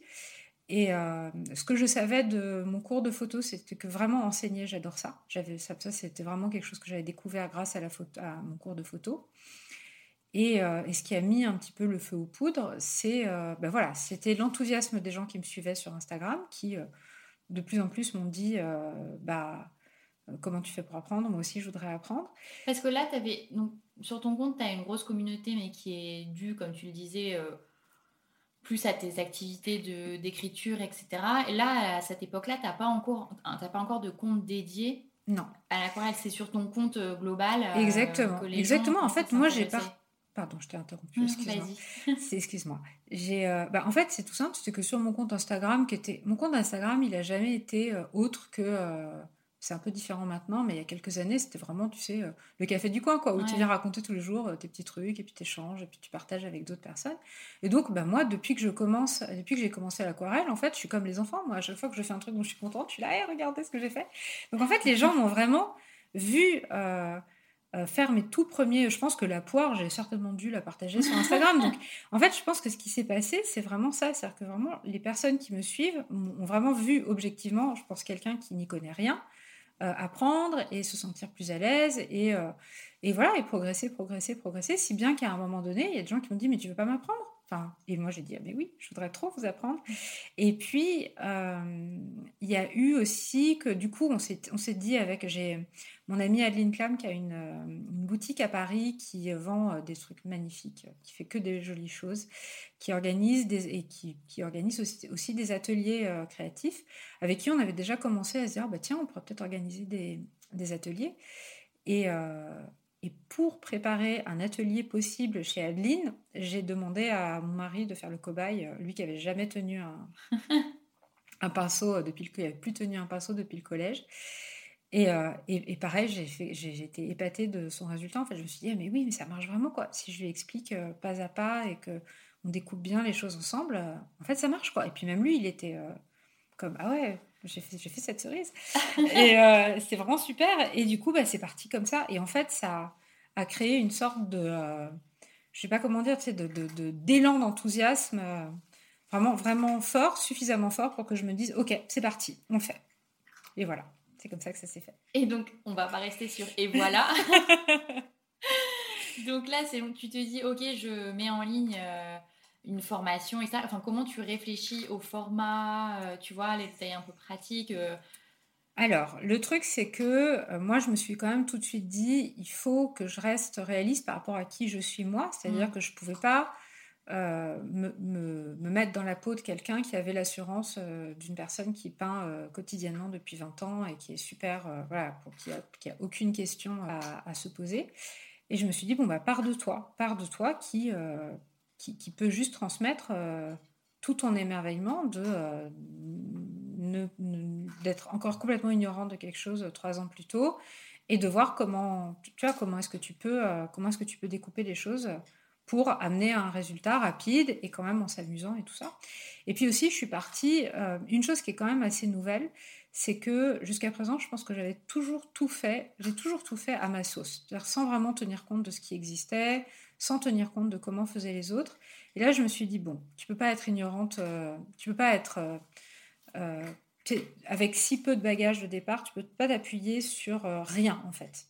Et ce que je savais de mon cours de photo, c'était que vraiment enseigner, j'adore ça. J'avais ça, ça c'était vraiment quelque chose que j'avais découvert grâce à, la photo, à mon cours de photo. Et, et, ce qui a mis un petit peu le feu aux poudres, c'est ben voilà, c'était l'enthousiasme des gens qui me suivaient sur Instagram, qui de plus en plus m'ont dit euh, bah, euh, comment tu fais pour apprendre? Moi aussi, je voudrais apprendre. Parce que là, avais, donc, sur ton compte, tu as une grosse communauté, mais qui est due, comme tu le disais, euh, plus à tes activités d'écriture, etc. Et là, à cette époque-là, tu n'as pas, encore, pas encore de compte dédié? Non. À l'aquarelle, c'est sur ton compte global. Exactement. Exactement. En fait, moi, j'ai pas. Pardon, je t'ai interrompu. Excuse-moi. J'ai, euh, bah, en fait, c'est tout simple. C'est que sur mon compte Instagram, qui était mon compte Instagram, il n'a jamais été euh, autre que. Euh, c'est un peu différent maintenant, mais il y a quelques années, c'était vraiment, tu sais, le café du coin, quoi, où tu viens raconter tous les jours tes petits trucs, et puis tu échanges, et puis tu partages avec d'autres personnes. Et donc, bah, moi, depuis que je commence, depuis que j'ai commencé l'aquarelle, en fait, je suis comme les enfants. Moi, à chaque fois que je fais un truc dont je suis contente, je suis là, hey, regardez ce que j'ai fait. Donc, en fait, les gens m'ont vraiment vu euh, faire mes tout premiers. Je pense que la poire, j'ai certainement dû la partager sur Instagram. Donc, en fait, je pense que ce qui s'est passé, c'est vraiment ça. C'est-à-dire que vraiment, les personnes qui me suivent ont vraiment vu objectivement, je pense, quelqu'un qui n'y connaît rien, euh, apprendre et se sentir plus à l'aise et, euh, et voilà, et progresser, progresser, progresser. Si bien qu'à un moment donné, il y a des gens qui m'ont dit Mais tu veux pas m'apprendre? Et moi j'ai dit, ah, mais oui, je voudrais trop vous apprendre. Et puis, euh, il y a eu aussi que du coup, on s'est, dit avec, j'ai mon amie Adeline Clam qui a une, euh, boutique à Paris qui vend euh, des trucs magnifiques, qui fait que des jolies choses, qui organise des, et qui, qui organise aussi, aussi, des ateliers créatifs, avec qui on avait déjà commencé à se dire, bah, tiens, on pourrait peut-être organiser des, des ateliers. Et, et pour préparer un atelier possible chez Adeline, j'ai demandé à mon mari de faire le cobaye, euh, lui qui avait jamais tenu un, un pinceau depuis le, avait plus tenu un pinceau depuis le collège. Et, euh, et, pareil, j'ai été épatée de son résultat. En fait, je me suis dit, ah, mais oui, mais ça marche vraiment quoi. Si je lui explique euh, pas à pas et que on découpe bien les choses ensemble, en fait, ça marche quoi. Et puis même lui, il était comme, ah ouais, j'ai fait, fait, cette cerise. et euh, c'est vraiment super. Et du coup, bah, c'est parti comme ça. Et en fait, ça a créé une sorte de, euh, je sais pas comment dire, tu sais, de, d'élan d'enthousiasme euh, vraiment, vraiment fort, suffisamment fort pour que je me dise, ok, c'est parti, on le fait. Et voilà, c'est comme ça que ça s'est fait. Et donc, on va pas rester sur et voilà. donc là, c'est tu te dis, ok, je mets en ligne une formation et ça Enfin, comment tu réfléchis au format, euh, tu vois, les détails un peu pratiques euh, alors, le truc, c'est que euh, moi, je me suis quand même tout de suite dit, il faut que je reste réaliste par rapport à qui je suis moi. C'est-à-dire que je ne pouvais pas me, me, mettre dans la peau de quelqu'un qui avait l'assurance d'une personne qui peint quotidiennement depuis 20 ans et qui est super, voilà, pour, qui, a, aucune question à, à, se poser. Et je me suis dit, bon, bah, pars de toi, pars de toi qui, qui, peut juste transmettre tout ton émerveillement de d'être encore complètement ignorante de quelque chose euh, trois ans plus tôt et de voir comment, tu vois, comment est-ce que tu peux, euh, comment est-ce que tu peux découper les choses pour amener un résultat rapide et quand même en s'amusant et tout ça. Et puis aussi, je suis partie, euh, une chose qui est quand même assez nouvelle, c'est que jusqu'à présent, je pense que j'avais toujours tout fait, j'ai toujours tout fait à ma sauce, sans vraiment tenir compte de ce qui existait, sans tenir compte de comment faisaient les autres. Et là, je me suis dit, bon, tu peux pas être ignorante, tu peux pas être euh, avec si peu de bagages de départ, tu peux pas t'appuyer sur euh, rien en fait.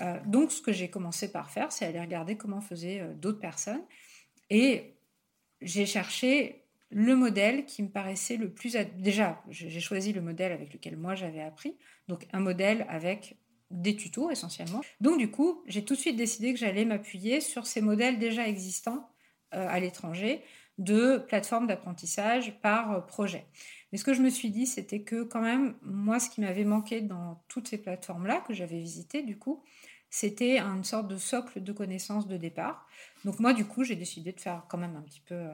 Euh, donc, ce que j'ai commencé par faire, c'est aller regarder comment faisaient d'autres personnes. Et j'ai cherché le modèle qui me paraissait le plus... Déjà, j'ai choisi le modèle avec lequel moi j'avais appris. Donc, un modèle avec des tutos essentiellement. Donc, du coup, j'ai tout de suite décidé que j'allais m'appuyer sur ces modèles déjà existants à l'étranger de plateformes d'apprentissage par projet. Mais ce que je me suis dit, c'était que quand même, moi, ce qui m'avait manqué dans toutes ces plateformes-là que j'avais visitées, du coup, c'était une sorte de socle de connaissances de départ. Donc moi, du coup, j'ai décidé de faire quand même un petit peu euh,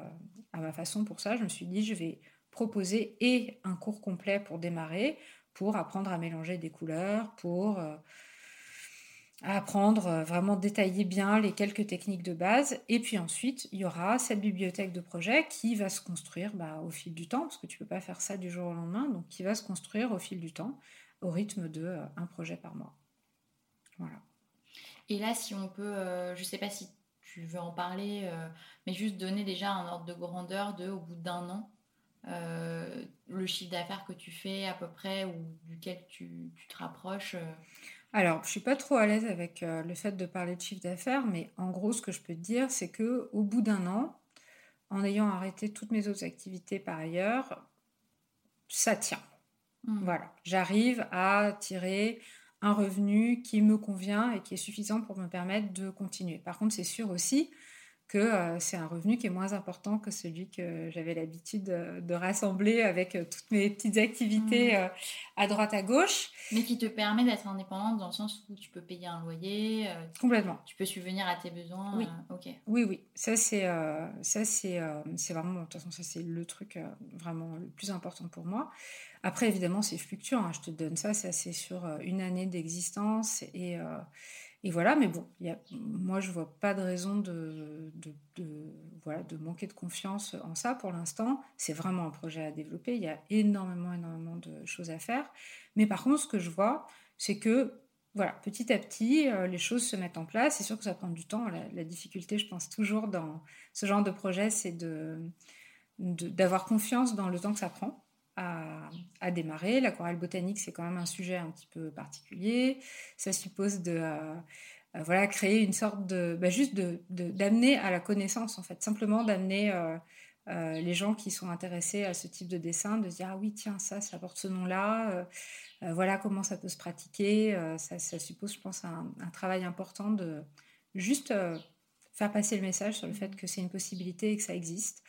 à ma façon pour ça. Je me suis dit, je vais proposer et un cours complet pour démarrer, pour apprendre à mélanger des couleurs, pour... Euh, apprendre, euh, vraiment détailler bien les quelques techniques de base. Et puis ensuite, il y aura cette bibliothèque de projet qui va se construire bah, au fil du temps, parce que tu ne peux pas faire ça du jour au lendemain, donc qui va se construire au fil du temps, au rythme de euh, un projet par mois. Voilà. Et là, si on peut, je ne sais pas si tu veux en parler, mais juste donner déjà un ordre de grandeur de, au bout d'un an, le chiffre d'affaires que tu fais à peu près ou duquel tu, tu te rapproches alors, je suis pas trop à l'aise avec euh, le fait de parler de chiffre d'affaires, mais en gros, ce que je peux te dire, c'est que au bout d'un an, en ayant arrêté toutes mes autres activités par ailleurs, ça tient. Mmh. Voilà, j'arrive à tirer un revenu qui me convient et qui est suffisant pour me permettre de continuer. Par contre, c'est sûr aussi que euh, c'est un revenu qui est moins important que celui que j'avais l'habitude de, rassembler avec euh, toutes mes petites activités mmh. euh, à droite à gauche. Mais qui te permet d'être indépendante dans le sens où tu peux payer un loyer. Complètement. Tu peux subvenir à tes besoins. Oui. ok. Oui, oui. Ça c'est ça c'est c'est vraiment de toute façon ça c'est le truc vraiment le plus important pour moi. Après évidemment c'est fluctuant. Hein. Je te donne ça, c'est assez sur une année d'existence et et voilà, mais bon, moi je vois pas de raison de, manquer de confiance en ça pour l'instant. C'est vraiment un projet à développer, il y a énormément, énormément de choses à faire. Mais par contre, ce que je vois, c'est que voilà, petit à petit, euh, les choses se mettent en place. C'est sûr que ça prend du temps. La, difficulté, je pense toujours dans ce genre de projet, c'est d'avoir confiance dans le temps que ça prend à, démarrer. L'aquarelle botanique, c'est quand même un sujet un petit peu particulier. Ça suppose de euh, euh, voilà, créer une sorte de... Bah, juste d'amener de, d'amener à la connaissance, en fait. Simplement d'amener euh, les gens qui sont intéressés à ce type de dessin, de dire, ah oui, tiens, ça, ça porte ce nom-là. voilà comment ça peut se pratiquer. Ça, suppose, je pense, un travail important de juste faire passer le message sur le fait que c'est une possibilité et que ça existe.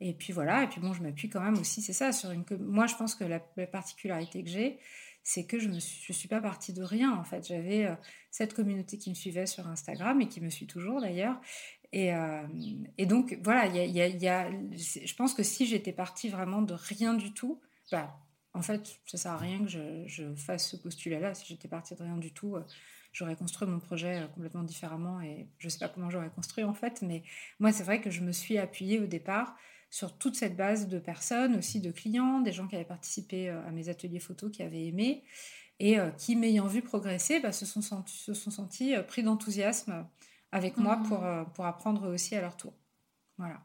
Et puis voilà, et puis bon, je m'appuie quand même aussi, c'est ça, sur une. Moi, je pense que la, particularité que j'ai, c'est que je ne suis, suis pas partie de rien, en fait. J'avais euh, cette communauté qui me suivait sur Instagram et qui me suit toujours d'ailleurs. Et, euh, et, donc, voilà, y y a, je pense que si j'étais partie vraiment de rien du tout, bah, en fait, ça sert à rien que je, je fasse ce postulat-là. Si j'étais partie de rien du tout, euh, j'aurais construit mon projet complètement différemment et je ne sais pas comment j'aurais construit en fait. Mais moi, c'est vrai que je me suis appuyée au départ sur toute cette base de personnes, aussi de clients, des gens qui avaient participé euh, à mes ateliers photos, qui avaient aimé, et euh, qui, m'ayant vu progresser, bah, se, sont sentis, se sont sentis euh, pris d'enthousiasme avec moi mmh. pour, pour apprendre aussi à leur tour. Voilà.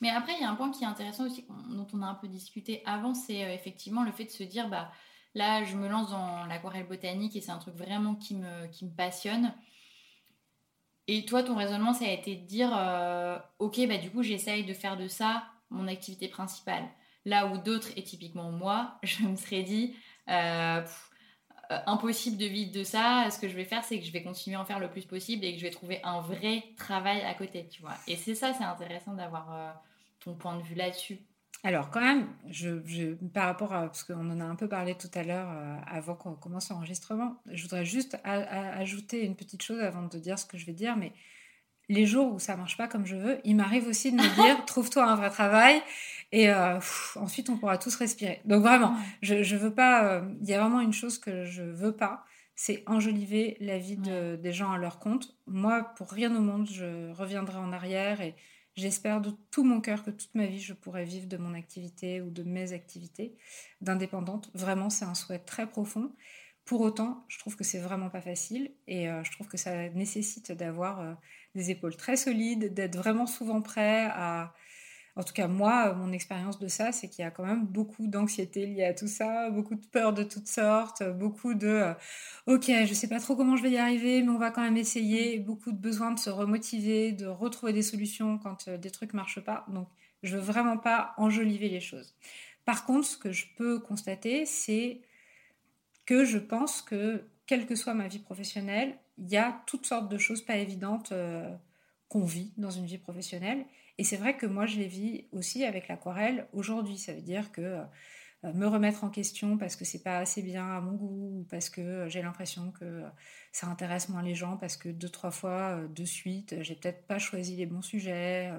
Mais après, il y a un point qui est intéressant aussi, dont on a un peu discuté avant, c'est effectivement le fait de se dire, bah, là, je me lance dans l'aquarelle botanique et c'est un truc vraiment qui me, qui me passionne. Et toi, ton raisonnement, ça a été de dire, ok, bah, du coup, j'essaye de faire de ça mon activité principale. Là où d'autres, et typiquement moi, je me serais dit, euh, euh, impossible de vivre de ça. Ce que je vais faire, c'est que je vais continuer à en faire le plus possible et que je vais trouver un vrai travail à côté, tu vois. Et c'est ça, c'est intéressant d'avoir euh, ton point de vue là-dessus. Alors quand même, je, par rapport à, parce qu'on en a un peu parlé tout à l'heure avant qu'on commence l'enregistrement, je voudrais juste ajouter une petite chose avant de dire ce que je vais dire, mais les jours où ça marche pas comme je veux, il m'arrive aussi de me dire trouve-toi un vrai travail et euh, ensuite on pourra tous respirer. Donc vraiment, je, je veux pas. Euh, il y a vraiment une chose que je veux pas, c'est enjoliver la vie de, des gens à leur compte. Moi, pour rien au monde, je reviendrai en arrière et j'espère de tout mon cœur que toute ma vie je pourrai vivre de mon activité ou de mes activités d'indépendante. Vraiment, c'est un souhait très profond. Pour autant, je trouve que c'est vraiment pas facile et euh, je trouve que ça nécessite d'avoir des épaules très solides, d'être vraiment souvent prêt à... En tout cas, moi, mon expérience de ça, c'est qu'il y a quand même beaucoup d'anxiété liée à tout ça, beaucoup de peur de toutes sortes, beaucoup de euh, OK, je sais pas trop comment je vais y arriver, mais on va quand même essayer, beaucoup de besoin de se remotiver, de retrouver des solutions quand euh, des trucs marchent pas. Donc, je veux vraiment pas enjoliver les choses. Par contre, ce que je peux constater, c'est que je pense que, quelle que soit ma vie professionnelle, il y a toutes sortes de choses pas évidentes euh, qu'on vit dans une vie professionnelle. Et c'est vrai que moi, je les vis aussi avec l'aquarelle aujourd'hui. Ça veut dire que euh, me remettre en question parce que c'est pas assez bien à mon goût, ou parce que j'ai l'impression que ça intéresse moins les gens, parce que deux, trois fois euh, de suite, j'ai peut-être pas choisi les bons sujets.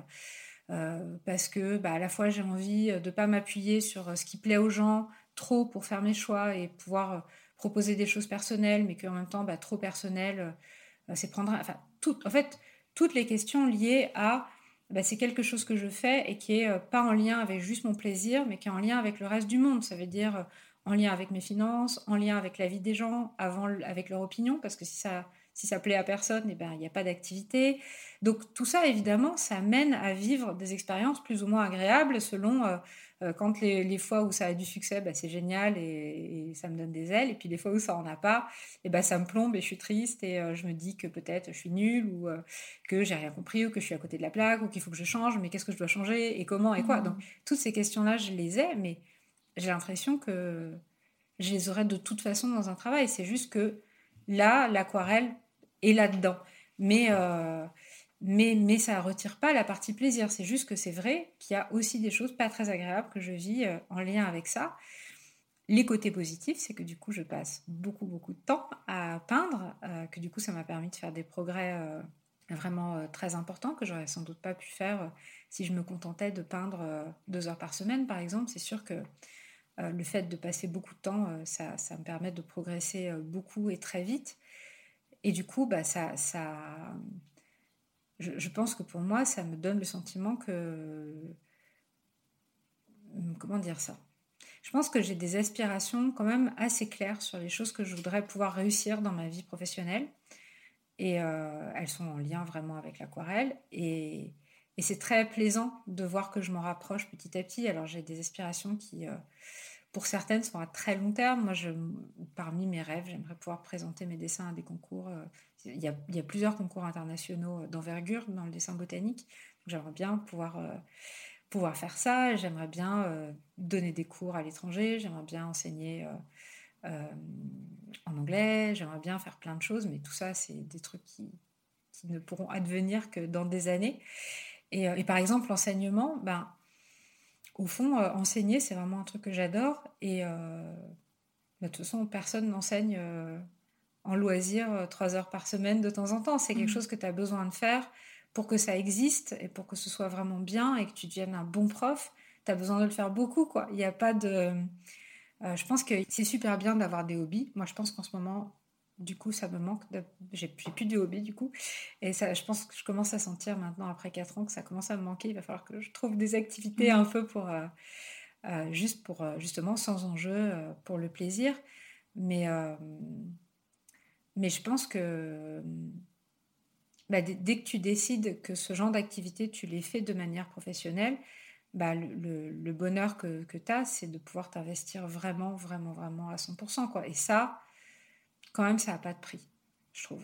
parce que bah, à la fois j'ai envie de pas m'appuyer sur ce qui plaît aux gens trop pour faire mes choix et pouvoir proposer des choses personnelles, mais qu'en même temps, bah, trop personnel, euh, c'est prendre. Enfin, tout, en fait, toutes les questions liées à bah, c'est quelque chose que je fais et qui est euh, pas en lien avec juste mon plaisir, mais qui est en lien avec le reste du monde. Ça veut dire euh, en lien avec mes finances, en lien avec la vie des gens, avant avec leur opinion, parce que si ça si ça plaît à personne, eh ben, il n'y a pas d'activité. Donc tout ça, évidemment, ça mène à vivre des expériences plus ou moins agréables selon euh, quand les, fois où ça a du succès, bah, c'est génial et, ça me donne des ailes. Et puis les fois où ça en a pas, et bah, ça me plombe et je suis triste et euh, je me dis que peut-être je suis nulle ou euh, que j'ai rien compris ou que je suis à côté de la plaque ou qu'il faut que je change. Mais qu'est-ce que je dois changer et comment et quoi mmh. Donc toutes ces questions-là, je les ai, mais j'ai l'impression que je les aurais de toute façon dans un travail. C'est juste que là, l'aquarelle est là-dedans. Mais mais, ça ne retire pas la partie plaisir. C'est juste que c'est vrai qu'il y a aussi des choses pas très agréables que je vis euh, en lien avec ça. Les côtés positifs, c'est que du coup, je passe beaucoup, beaucoup de temps à peindre, euh, que du coup, ça m'a permis de faire des progrès euh, vraiment très importants que j'aurais sans doute pas pu faire si je me contentais de peindre deux heures par semaine, par exemple. C'est sûr que le fait de passer beaucoup de temps, ça, me permet de progresser beaucoup et très vite. Et du coup, bah, ça, je, pense que pour moi, ça me donne le sentiment que... Comment dire ça? Je pense que j'ai des aspirations quand même assez claires sur les choses que je voudrais pouvoir réussir dans ma vie professionnelle. Et euh, elles sont en lien vraiment avec l'aquarelle. Et, c'est très plaisant de voir que je m'en rapproche petit à petit. Alors j'ai des aspirations qui... Euh, pour certaines, sont à très long terme. Moi, je, parmi mes rêves, j'aimerais pouvoir présenter mes dessins à des concours. Euh, il y a, plusieurs concours internationaux d'envergure dans le dessin botanique. J'aimerais bien pouvoir, euh, pouvoir faire ça. J'aimerais bien euh, donner des cours à l'étranger. J'aimerais bien enseigner en anglais. J'aimerais bien faire plein de choses. Mais tout ça, c'est des trucs qui, qui, ne pourront advenir que dans des années. Et, et par exemple, l'enseignement, ben, au fond, euh, enseigner, c'est vraiment un truc que j'adore. Et euh, bah, de toute façon, personne n'enseigne euh, en loisir trois heures par semaine de temps en temps. C'est quelque mmh. chose que tu as besoin de faire pour que ça existe et pour que ce soit vraiment bien et que tu deviennes un bon prof. Tu as besoin de le faire beaucoup. quoi. Il n'y a pas de... je pense que c'est super bien d'avoir des hobbies. Moi, je pense qu'en ce moment, du coup, ça me manque. J'ai plus de hobby, du coup. Et ça, je pense que je commence à sentir maintenant, après 4 ans, que ça commence à me manquer. Il va falloir que je trouve des activités mmh. un peu pour. Euh, euh, juste pour, euh, justement, sans enjeu, pour le plaisir. Mais, mais je pense que. Bah, dès que tu décides que ce genre d'activité, tu les fais de manière professionnelle, bah, le, le, bonheur que, que tu as, c'est de pouvoir t'investir vraiment, vraiment, vraiment à 100%. Quoi. Et ça, quand même, ça n'a pas de prix, je trouve.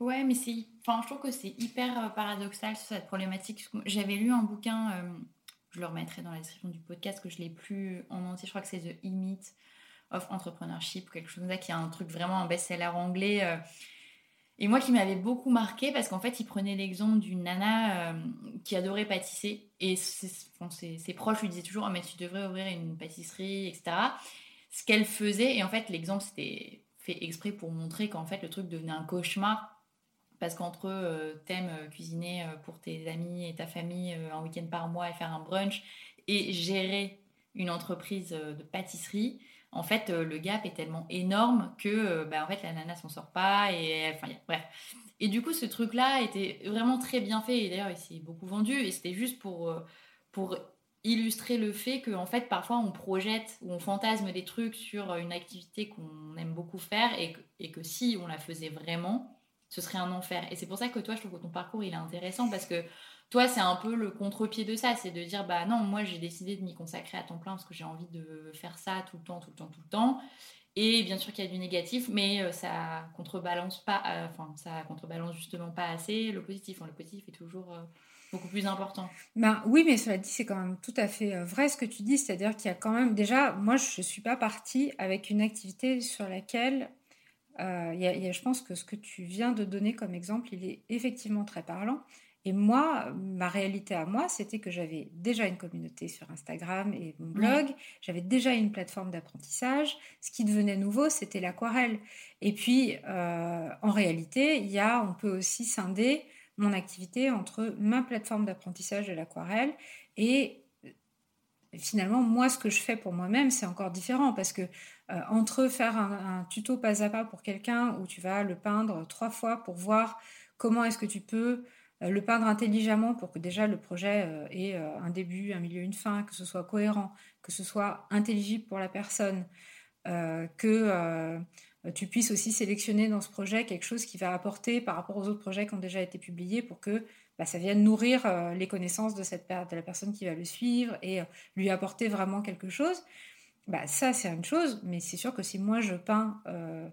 Ouais, mais c'est, enfin, je trouve que c'est hyper euh, paradoxal cette problématique. J'avais lu un bouquin, euh, je le remettrai dans la description du podcast, que je l'ai plus en entier, je crois que c'est The Imit, of Entrepreneurship, quelque chose comme ça, qui est un truc vraiment un best-seller anglais. euh, et moi qui m'avait beaucoup marqué parce qu'en fait, il prenait l'exemple d'une nana qui adorait pâtisser. Et ses- ses proches lui disaient toujours oh, mais tu devrais ouvrir une pâtisserie, etc. Ce qu'elle faisait, et en fait, l'exemple c'était fait exprès pour montrer qu'en fait, le truc devenait un cauchemar. Parce qu'entre eux, t'aimes euh, cuisiner euh, pour tes amis et ta famille euh, un week-end par mois et faire un brunch et gérer une entreprise euh, de pâtisserie, en fait, euh, le gap est tellement énorme que euh, bah, en la nana s'en sort pas. Et, bref. Et du coup, ce truc-là était vraiment très bien fait. Et d'ailleurs, il s'est beaucoup vendu. Et c'était juste pour, euh, pour illustrer le fait que, en fait, parfois, on projette ou on fantasme des trucs sur une activité qu'on aime beaucoup faire et que, si on la faisait vraiment, ce serait un enfer. Et c'est pour ça que toi, je trouve que ton parcours, il est intéressant parce que toi, c'est un peu le contre-pied de ça. C'est de dire, bah non, moi, j'ai décidé de m'y consacrer à temps plein parce que j'ai envie de faire ça tout le temps, tout le temps, tout le temps. Et bien sûr qu'il y a du négatif, mais euh, ça contrebalance pas, euh, enfin, ça contrebalance justement pas assez le positif. Le positif est toujours euh, beaucoup plus important. Ben, oui, mais cela dit, c'est quand même tout à fait euh, vrai ce que tu dis, c'est-à-dire qu'il y a quand même déjà, moi je ne suis pas partie avec une activité sur laquelle euh, y a- il y a- je pense que ce que tu viens de donner comme exemple, il est effectivement très parlant. Et moi, ma réalité à moi, c'était que j'avais déjà une communauté sur Instagram et mon blog, j'avais déjà une plateforme d'apprentissage. Ce qui devenait nouveau, c'était l'aquarelle. Et puis, euh, en réalité, il y a, on peut aussi scinder mon activité entre ma plateforme d'apprentissage de l'aquarelle et euh, finalement, moi, ce que je fais pour moi-même, c'est encore différent parce que euh, entre faire un, tuto pas à pas pour quelqu'un où tu vas le peindre trois fois pour voir comment est-ce que tu peux euh, le peindre intelligemment pour que déjà le projet ait un début, un milieu, une fin, que ce soit cohérent, que ce soit intelligible pour la personne, que tu puisses aussi sélectionner dans ce projet quelque chose qui va apporter par rapport aux autres projets qui ont déjà été publiés pour que bah, ça vienne nourrir euh, les connaissances de, cette, de la personne qui va le suivre et euh, lui apporter vraiment quelque chose. Bah, ça, c'est une chose, mais c'est sûr que si moi je peins euh,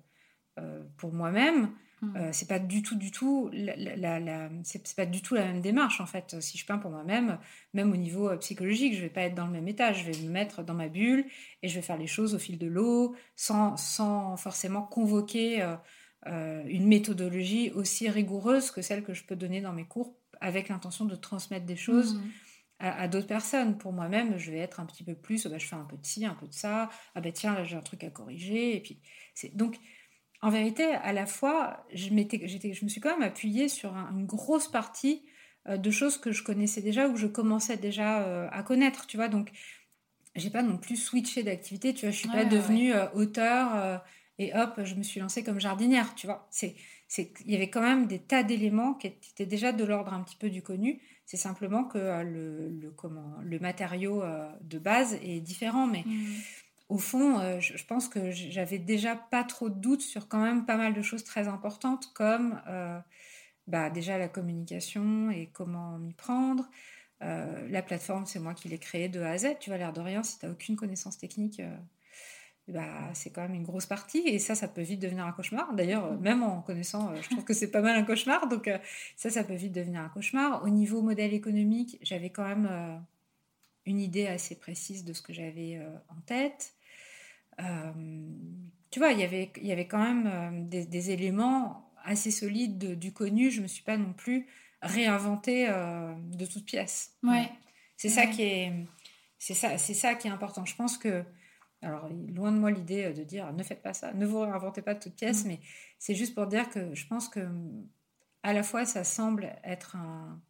euh, pour moi-même, Mm. euh, c'est pas du tout, du tout, la, la- la- la- c'est pas du tout la même démarche en fait. Si je peins pour moi-même, même au niveau euh, psychologique, je vais pas être dans le même état. Je vais me mettre dans ma bulle et je vais faire les choses au fil de l'eau, sans, sans forcément convoquer euh, euh, une méthodologie aussi rigoureuse que celle que je peux donner dans mes cours, avec l'intention de transmettre des choses à, à d'autres personnes. Pour moi-même, je vais être un petit peu plus, oh bah, je fais un peu de ci, un peu de ça, ah ben tiens, là j'ai un truc à corriger. Et puis, c'est donc, en vérité, à la fois, je, me suis quand même appuyée sur un- une grosse partie euh, de choses que je connaissais déjà ou que je commençais déjà euh, à connaître, tu vois. Donc, j'ai pas non plus switché d'activité, tu vois. Je suis Ouais, pas ouais, devenue euh, auteur et hop, je me suis lancée comme jardinière, tu vois. C'est, c'est, il y avait quand même des tas d'éléments qui étaient déjà de l'ordre un petit peu du connu. C'est simplement que le, le, comment, le matériau de base est différent, mais Mhm. Au fond, euh, je, pense que j'avais déjà pas trop de doutes sur quand même pas mal de choses très importantes, comme euh, bah, déjà la communication et comment m'y prendre. Euh, la plateforme, c'est moi qui l'ai créée de A à Z. Tu vois, l'air de rien, si tu n'as aucune connaissance technique, bah, c'est quand même une grosse partie. Et ça, ça peut vite devenir un cauchemar. D'ailleurs, même en connaissant, je trouve que c'est pas mal un cauchemar. Donc, ça, ça peut vite devenir un cauchemar. Au niveau modèle économique, j'avais quand même une idée assez précise de ce que j'avais en tête. Euh, tu vois, il y avait, il y avait quand même euh, des, des éléments assez solides de- du connu. Je me suis pas non plus réinventée euh, de toutes pièces. Ouais. C'est ça qui est, c'est ça, c'est ça qui est important. Je pense que, alors loin de moi l'idée de dire ne faites pas ça, ne vous réinventez pas de toutes pièces, Mm. mais c'est juste pour dire que je pense que à la fois ça semble être un,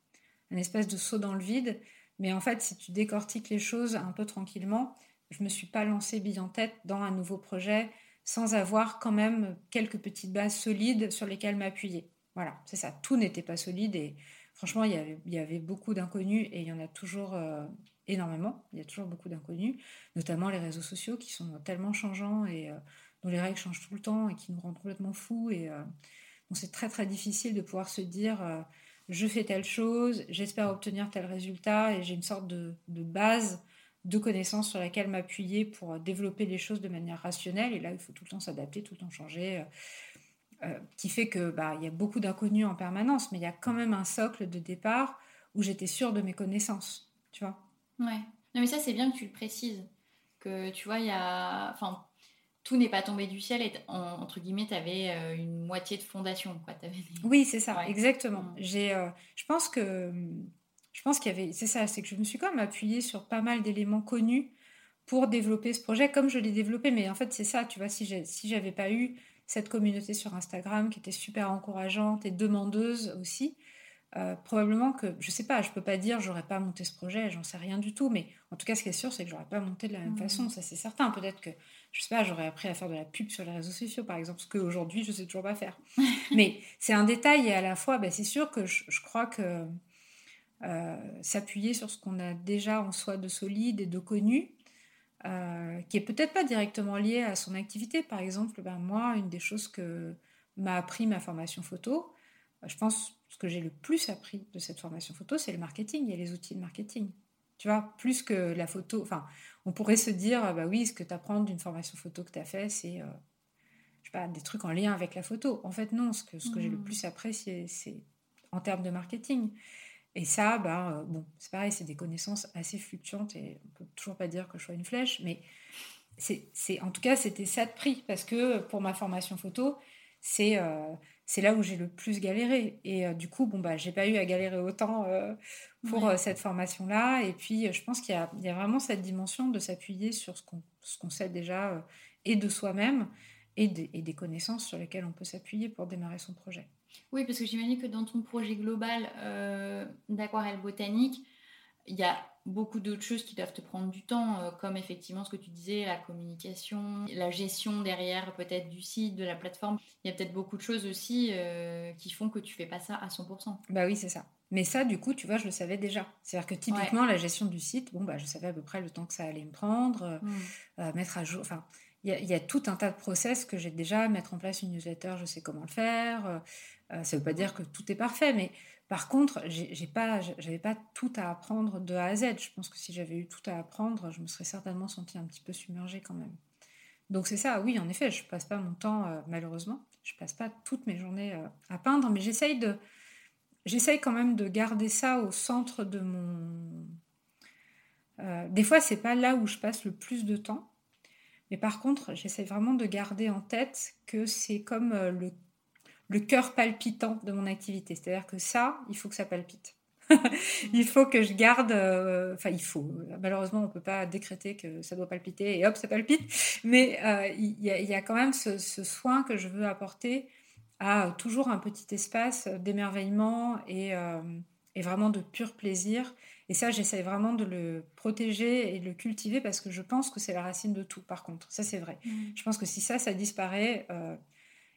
un espèce de saut dans le vide, mais en fait si tu décortiques les choses un peu tranquillement, je me suis pas lancée bille en tête dans un nouveau projet sans avoir quand même quelques petites bases solides sur lesquelles m'appuyer. Voilà, c'est ça. Tout n'était pas solide et franchement, il y avait, beaucoup d'inconnus et il y en a toujours euh, énormément. Il y a toujours beaucoup d'inconnus, notamment les réseaux sociaux qui sont tellement changeants et euh, dont les règles changent tout le temps et qui nous rendent complètement fous. Et euh, c'est très très difficile de pouvoir se dire je fais telle chose, j'espère obtenir tel résultat et j'ai une sorte de base de connaissances sur laquelle m'appuyer pour développer les choses de manière rationnelle. Et là, il faut tout le temps s'adapter, tout le temps changer. euh, euh, qui fait que bah, il y a beaucoup d'inconnus en permanence, mais il y a quand même un socle de départ où j'étais sûre de mes connaissances, tu vois. Ouais. Non, mais ça, c'est bien que tu le précises. Que tu vois, il y a. Enfin, tout n'est pas tombé du ciel et entre guillemets, tu avais une moitié de fondation. Quoi. Oui, c'est ça, exactement. Mm. J'ai, je pense que je pense qu'il y avait, c'est ça, c'est que je me suis quand même appuyée sur pas mal d'éléments connus pour développer ce projet comme je l'ai développé. Mais en fait, c'est ça, tu vois, si j'ai, si j'avais pas eu cette communauté sur Instagram qui était super encourageante et demandeuse aussi, euh, probablement que, je sais pas, je peux pas dire j'aurais pas monté ce projet, j'en sais rien du tout, mais en tout cas, ce qui est sûr, c'est que j'aurais pas monté de la même mmh. façon, ça c'est certain. Peut-être que, je sais pas, j'aurais appris à faire de la pub sur les réseaux sociaux, par exemple, ce qu'aujourd'hui, je sais toujours pas faire. mais c'est un détail et à la fois, bah, c'est sûr que je, crois que euh, s'appuyer sur ce qu'on a déjà en soi de solide et de connu, euh, qui est peut-être pas directement lié à son activité. Par exemple, ben moi, une des choses que m'a appris ma formation photo, je pense ce que j'ai le plus appris de cette formation photo, c'est le marketing et les outils de marketing. Tu vois, plus que la photo. Enfin, on pourrait se dire, bah oui, ce que tu apprends d'une formation photo que tu as fait, c'est euh, je sais pas, des trucs en lien avec la photo. En fait, non, ce que, ce que j'ai le mmh. plus apprécié, c'est en termes de marketing. Et ça, bah, bon, c'est pareil, c'est des connaissances assez fluctuantes et on peut toujours pas dire que je sois une flèche, mais c'est, en tout cas, c'était ça de prix parce que pour ma formation photo, c'est euh, c'est là où j'ai le plus galéré. Et euh, du coup, bon, bah, j'ai pas eu à galérer autant euh, pour euh, cette formation-là. Et puis, je pense qu'il y, y a, vraiment cette dimension de s'appuyer sur ce qu'on, ce qu'on sait déjà et de soi-même et, et, des connaissances sur lesquelles on peut s'appuyer pour démarrer son projet. Oui, parce que j'imagine que dans ton projet global d'aquarelle botanique, il y a beaucoup d'autres choses qui doivent te prendre du temps, euh, comme effectivement ce que tu disais, la communication, la gestion derrière peut-être du site, de la plateforme. Il y a peut-être beaucoup de choses aussi euh, qui font que tu fais pas ça à 100%. Bah oui, c'est ça. Mais ça, du coup, tu vois, je le savais déjà. C'est-à-dire que typiquement, la gestion du site, bon, bah, je savais à peu près le temps que ça allait me prendre, euh, mm. mettre à jour. Enfin, il y, a tout un tas de process que j'ai déjà, mettre en place une newsletter, je sais comment le faire. ça ne veut pas dire que tout est parfait, mais par contre, j'ai pas, pas tout à apprendre de A à Z. Je pense que si j'avais eu tout à apprendre, je me serais certainement sentie un petit peu submergée quand même. Donc c'est ça, oui, en effet, je passe pas mon temps, euh, malheureusement, je passe pas toutes mes journées euh, à peindre, mais j'essaye quand même de garder ça au centre de mon. Euh, des fois, c'est pas là où je passe le plus de temps, mais par contre, j'essaye vraiment de garder en tête que c'est comme le le cœur palpitant de mon activité. C'est-à-dire que ça, il faut que ça palpite. il faut que je garde, euh, enfin il faut, malheureusement on ne peut pas décréter que ça doit palpiter et hop ça palpite, mais euh, il y, a quand même ce, soin que je veux apporter à toujours un petit espace d'émerveillement et, euh, et, vraiment de pur plaisir. Et ça j'essaie vraiment de le protéger et de le cultiver parce que je pense que c'est la racine de tout par contre, ça c'est vrai. Mmh. Je pense que si ça, ça disparaît,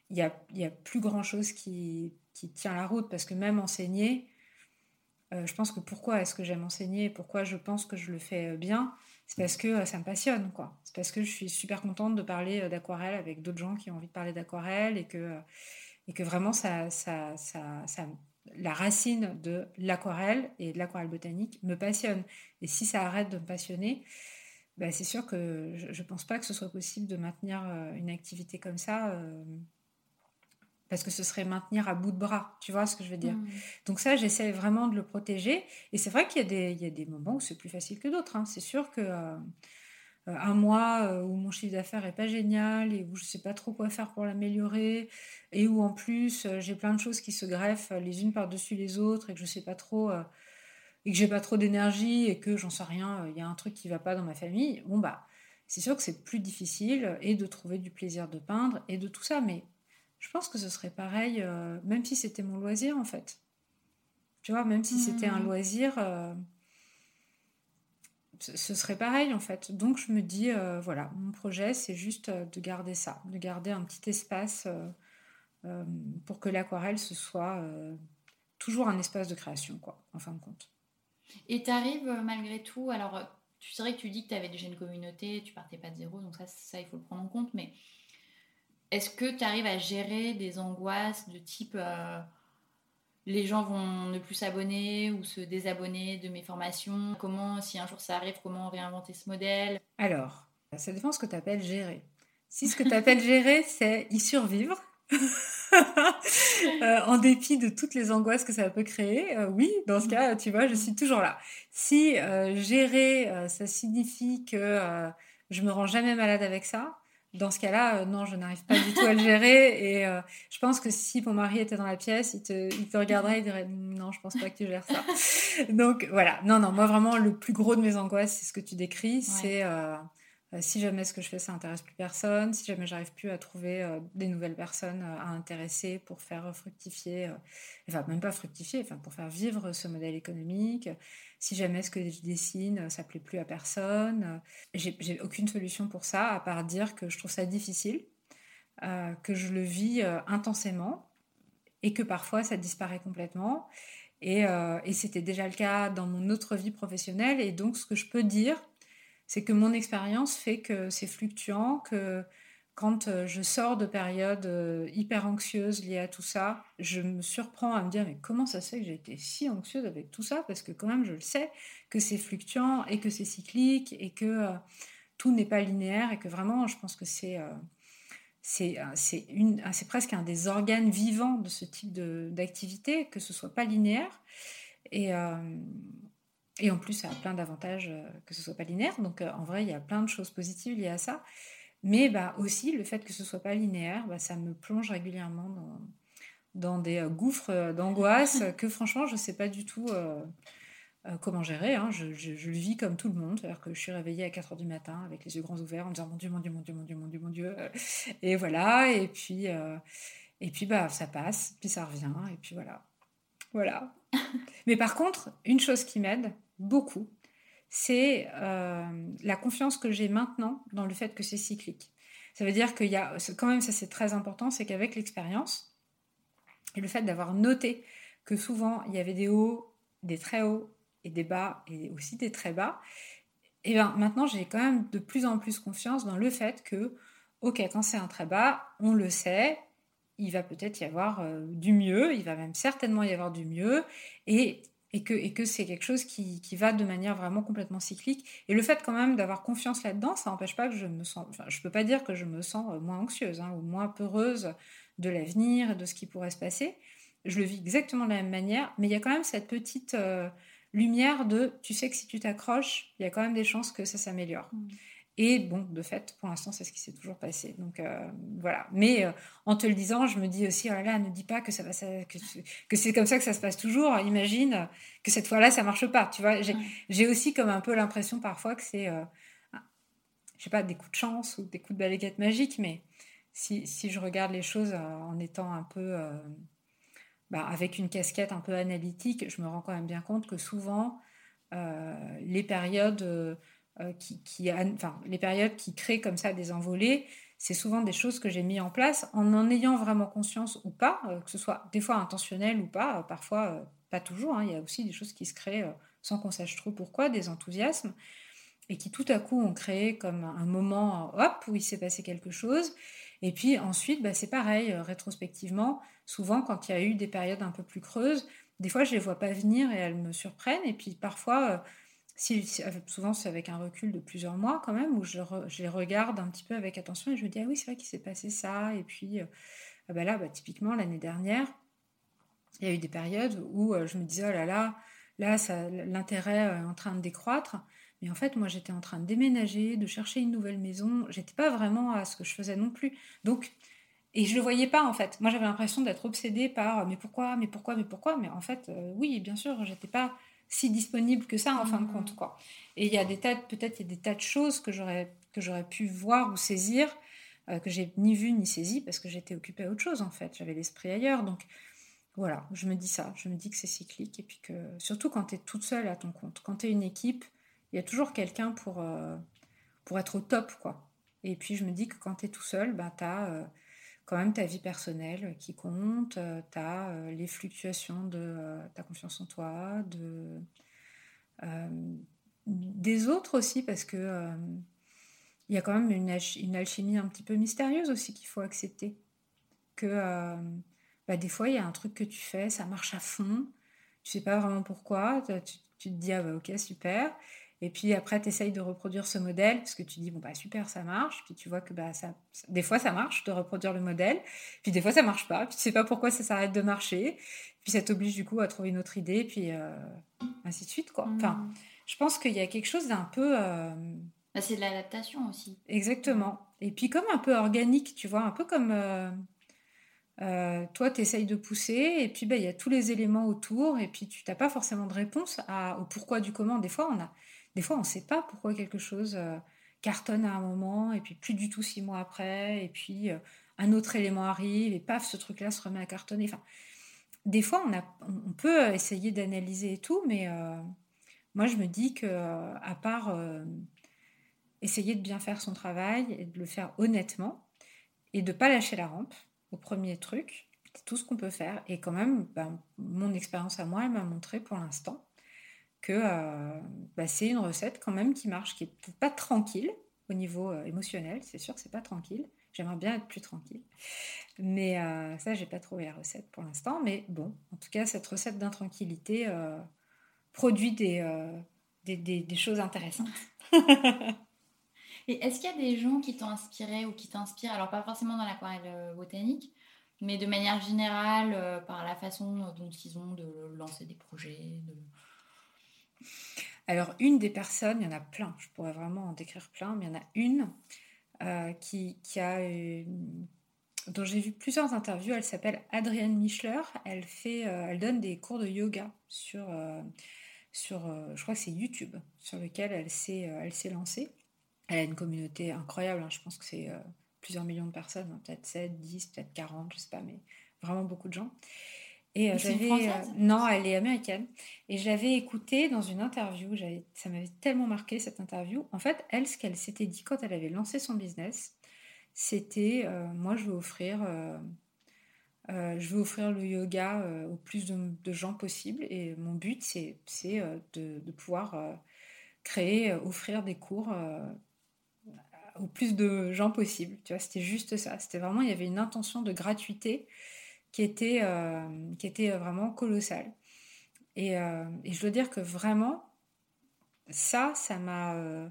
il n'y a, y a, plus grand-chose qui, qui, tient la route, parce que même enseigner, euh, je pense que pourquoi est-ce que j'aime enseigner, pourquoi je pense que je le fais euh, bien, c'est parce que euh, ça me passionne, quoi. C'est parce que je suis super contente de parler d'aquarelle avec d'autres gens qui ont envie de parler d'aquarelle et que, et que vraiment ça, ça, ça, ça la racine de l'aquarelle et de l'aquarelle botanique me passionne. Et si ça arrête de me passionner, bah, c'est sûr que je ne pense pas que ce soit possible de maintenir une activité comme ça parce que ce serait maintenir à bout de bras, tu vois ce que je veux dire? Mmh. Donc ça, j'essaie vraiment de le protéger. Et c'est vrai qu'il y, a des, il y a des moments où c'est plus facile que d'autres. Hein. C'est sûr que euh, euh, un mois euh, où mon chiffre d'affaires est pas génial et où je sais pas trop quoi faire pour l'améliorer et où en plus j'ai plein de choses qui se greffent les unes par-dessus les autres et que je sais pas trop et que j'ai pas trop d'énergie et que j'en sais rien, il y a un truc qui va pas dans ma famille. Bon bah c'est sûr que c'est plus difficile et de trouver du plaisir de peindre et de tout ça, mais je pense que ce serait pareil, euh, même si c'était mon loisir en fait. Tu vois, même si c'était un mmh. loisir, euh, ce serait pareil en fait. Donc je me dis, euh, voilà, mon projet c'est juste de garder ça, de garder un petit espace pour que l'aquarelle ce soit toujours un espace de création, quoi, en fin de compte. Et tu arrives malgré tout, alors tu sais que tu dis que tu avais déjà une communauté, tu partais pas de zéro, donc ça, ça il faut le prendre en compte, mais est-ce que tu arrives à gérer des angoisses de type euh, les gens vont ne plus s'abonner ou se désabonner de mes formations Comment, si un jour ça arrive, comment réinventer ce modèle? Alors, ça dépend ce que tu appelles gérer. Si ce que tu appelles gérer, c'est y survivre, euh, en dépit de toutes les angoisses que ça peut créer, euh, oui, dans ce cas, tu vois, je suis toujours là. Si gérer, ça signifie que je me rends jamais malade avec ça, dans ce cas-là, non, je n'arrive pas du tout à le gérer. Et je pense que si mon mari était dans la pièce, il te, il te regarderait et dirait non, je pense pas que tu gères ça. Donc voilà, non, non, moi vraiment, le plus gros de mes angoisses, c'est ce que tu décris, c'est euh, si jamais ce que je fais, ça intéresse plus personne, si jamais j'arrive plus à trouver euh, des nouvelles personnes euh, à intéresser pour faire fructifier, enfin même pas fructifier, enfin pour faire vivre ce modèle économique, si jamais ce que je dessine, ça plaît plus à personne, j'ai aucune solution pour ça à part dire que je trouve ça difficile, que je le vis intensément et que parfois ça disparaît complètement. Et c'était déjà le cas dans mon autre vie professionnelle. Et donc, ce que je peux dire, c'est que mon expérience fait que c'est fluctuant, que quand euh, je sors de périodes euh, hyper anxieuses liées à tout ça, je me surprends à me dire mais comment ça se fait que j'ai été si anxieuse avec tout ça? Parce que quand même je le sais que c'est fluctuant et que c'est cyclique et que euh, tout n'est pas linéaire et que vraiment je pense que c'est c'est c'est presque un des organes vivants de ce type d'activité que ce soit pas linéaire. Et et en plus, ça a plein d'avantages euh, que ce soit pas linéaire. Donc, euh, en vrai, il y a plein de choses positives liées à ça. Mais bah, aussi, le fait que ce soit pas linéaire, bah, ça me plonge régulièrement dans, dans des euh, gouffres d'angoisse que franchement, je ne sais pas du tout comment gérer. Hein. Je, je, le vis comme tout le monde. C'est-à-dire que je suis réveillée à 4 h du matin avec les yeux grands ouverts en me disant Mon Dieu, mon Dieu, mon Dieu, mon Dieu, mon Dieu, mon Dieu. Et voilà. Et puis, et puis bah, ça passe, puis ça revient. Et puis voilà. Voilà. Mais par contre, une chose qui m'aide, beaucoup, c'est euh, la confiance que j'ai maintenant dans le fait que c'est cyclique. Ça veut dire qu'il y a, quand même, ça c'est très important, c'est qu'avec l'expérience et le fait d'avoir noté que souvent il y avait des hauts, des très hauts et des bas et aussi des très bas, et bien maintenant j'ai quand même de plus en plus confiance dans le fait que, ok, quand c'est un très bas, on le sait, il va peut-être y avoir euh, du mieux, il va même certainement y avoir du mieux, et et que, et que c'est quelque chose qui, qui, va de manière vraiment complètement cyclique. Et le fait quand même d'avoir confiance là-dedans, ça n'empêche pas que je me sens, enfin, je peux pas dire que je me sens euh, moins anxieuse hein, ou moins peureuse de l'avenir et de ce qui pourrait se passer. Je le vis exactement de la même manière, mais il y a quand même cette petite euh, lumière de, tu sais que si tu t'accroches, il y a quand même des chances que ça s'améliore. Mmh. Et bon, de fait, pour l'instant, c'est ce qui s'est toujours passé. Donc euh, voilà. Mais euh, en te le disant, je me dis aussi, oh là là, ne dis pas que ça va, que, que c'est comme ça que ça se passe toujours. Imagine que cette fois-là, ça marche pas. Tu vois, j'ai aussi comme un peu l'impression parfois que c'est, euh, je sais pas, des coups de chance ou des coups de balayette magique. Mais si, si, je regarde les choses en étant un peu, bah, avec une casquette un peu analytique, je me rends quand même bien compte que souvent, les périodes euh, qui, enfin, les périodes qui créent comme ça des envolées, c'est souvent des choses que j'ai mis en place en en ayant vraiment conscience ou pas, euh, que ce soit des fois intentionnel ou pas, euh, parfois pas toujours. Hein. il y a aussi des choses qui se créent sans qu'on sache trop pourquoi, des enthousiasmes, et qui tout à coup ont créé comme un moment, hop, où il s'est passé quelque chose. Et puis ensuite, bah, c'est pareil, rétrospectivement, souvent quand il y a eu des périodes un peu plus creuses, des fois je les vois pas venir et elles me surprennent, et puis parfois souvent c'est avec un recul de plusieurs mois quand même, où je, les regarde un petit peu avec attention et je me dis, ah oui, c'est vrai qu'il s'est passé ça. Et puis, euh, ah bah là, bah, typiquement, l'année dernière, il y a eu des périodes où euh, je me disais, oh là là, là, l'intérêt est en train de décroître. Mais en fait, moi, j'étais en train de déménager, de chercher une nouvelle maison. J'étais pas vraiment à ce que je faisais non plus. Donc, et je le voyais pas en fait. Moi, j'avais l'impression d'être obsédée par mais pourquoi, mais pourquoi, mais pourquoi? Mais en fait, euh, oui, bien sûr, j'étais pas si disponible que ça en fin de compte quoi. Et il y a des tas peut-être il y a des tas de choses que j'aurais que j'aurais pu voir ou saisir euh, que j'ai ni vu ni saisi parce que j'étais occupée à autre chose en fait, j'avais l'esprit ailleurs donc voilà, je me dis ça, je me dis que c'est cyclique et puis que surtout quand tu es toute seule à ton compte, quand tu es une équipe, il y a toujours quelqu'un pour euh, pour être au top quoi. Et puis je me dis que quand tu es tout seul, ben tu as euh, quand même ta vie personnelle qui compte, euh, tu as euh, les fluctuations de euh, ta confiance en toi, de, des autres aussi, parce que il y a quand même une, une, alchimie un petit peu mystérieuse aussi qu'il faut accepter. Que bah, des fois, il y a un truc que tu fais, ça marche à fond, tu sais pas vraiment pourquoi, tu, tu te dis, ah bah ok, super. Et puis après, tu essayes de reproduire ce modèle, parce que tu dis, bon, bah super, ça marche. Puis tu vois que bah, ça, des fois, ça marche de reproduire le modèle. Puis des fois, ça marche pas. Puis tu sais pas pourquoi ça s'arrête de marcher. Puis ça t'oblige du coup à trouver une autre idée. Puis euh, ainsi de suite, quoi. Enfin, mmh. je pense qu'il y a quelque chose d'un peu. Euh, Bah, c'est de l'adaptation aussi. Exactement. Et puis comme un peu organique, tu vois, un peu comme euh, euh, toi, tu essayes de pousser, et puis bah, il y a tous les éléments autour, et puis tu n'as pas forcément de réponse à, au pourquoi du comment. Des fois, on a, des fois, on ne sait pas pourquoi quelque chose euh, cartonne à un moment, et puis plus du tout six mois après, et puis un autre élément arrive, et paf, ce truc-là se remet à cartonner. Des fois, on, peut essayer d'analyser et tout, mais moi, je me dis que à part essayer de bien faire son travail et de le faire honnêtement et de pas lâcher la rampe au premier truc. C'est tout ce qu'on peut faire. Et quand même, ben, mon expérience à moi, elle m'a montré pour l'instant que euh, ben, c'est une recette quand même qui marche, qui est pas tranquille au niveau euh, émotionnel, c'est sûr, c'est pas tranquille. J'aimerais bien être plus tranquille. Mais euh, ça, j'ai pas trouvé la recette pour l'instant. Mais bon, en tout cas, cette recette d'intranquillité produit des, des, des choses intéressantes. Et est-ce qu'il y a des gens qui t'ont inspiré ou qui t'inspirent, alors pas forcément dans l'aquarelle euh, botanique, mais de manière générale, euh, par la façon dont ils ont de lancer des projets Alors, une des personnes, il y en a plein, je pourrais vraiment en décrire plein, mais il y en a une euh, qui, a dont j'ai vu plusieurs interviews. Elle s'appelle Adrienne Michler. Elle, fait, elle donne des cours de yoga sur, sur je crois que c'est YouTube, sur lequel elle s'est, lancée. Elle a une communauté incroyable, hein. je pense que c'est euh, plusieurs millions de personnes, hein. peut-être 7, 10, peut-être 40, je sais pas, mais vraiment beaucoup de gens. Et euh, j'avais. Euh, non, elle est américaine. Et j'avais écouté dans une interview, ça m'avait tellement marqué cette interview. En fait, elle, ce qu'elle s'était dit quand elle avait lancé son business, c'était moi, je veux offrir. je veux offrir le yoga au plus de, gens possible et mon but c'est de, de, pouvoir créer, offrir des cours au plus de gens possible. Tu vois, c'était juste ça. C'était vraiment, il y avait une intention de gratuité qui était, euh, qui était vraiment colossale. Et, euh, et, je dois dire que vraiment, ça, ça m'a euh,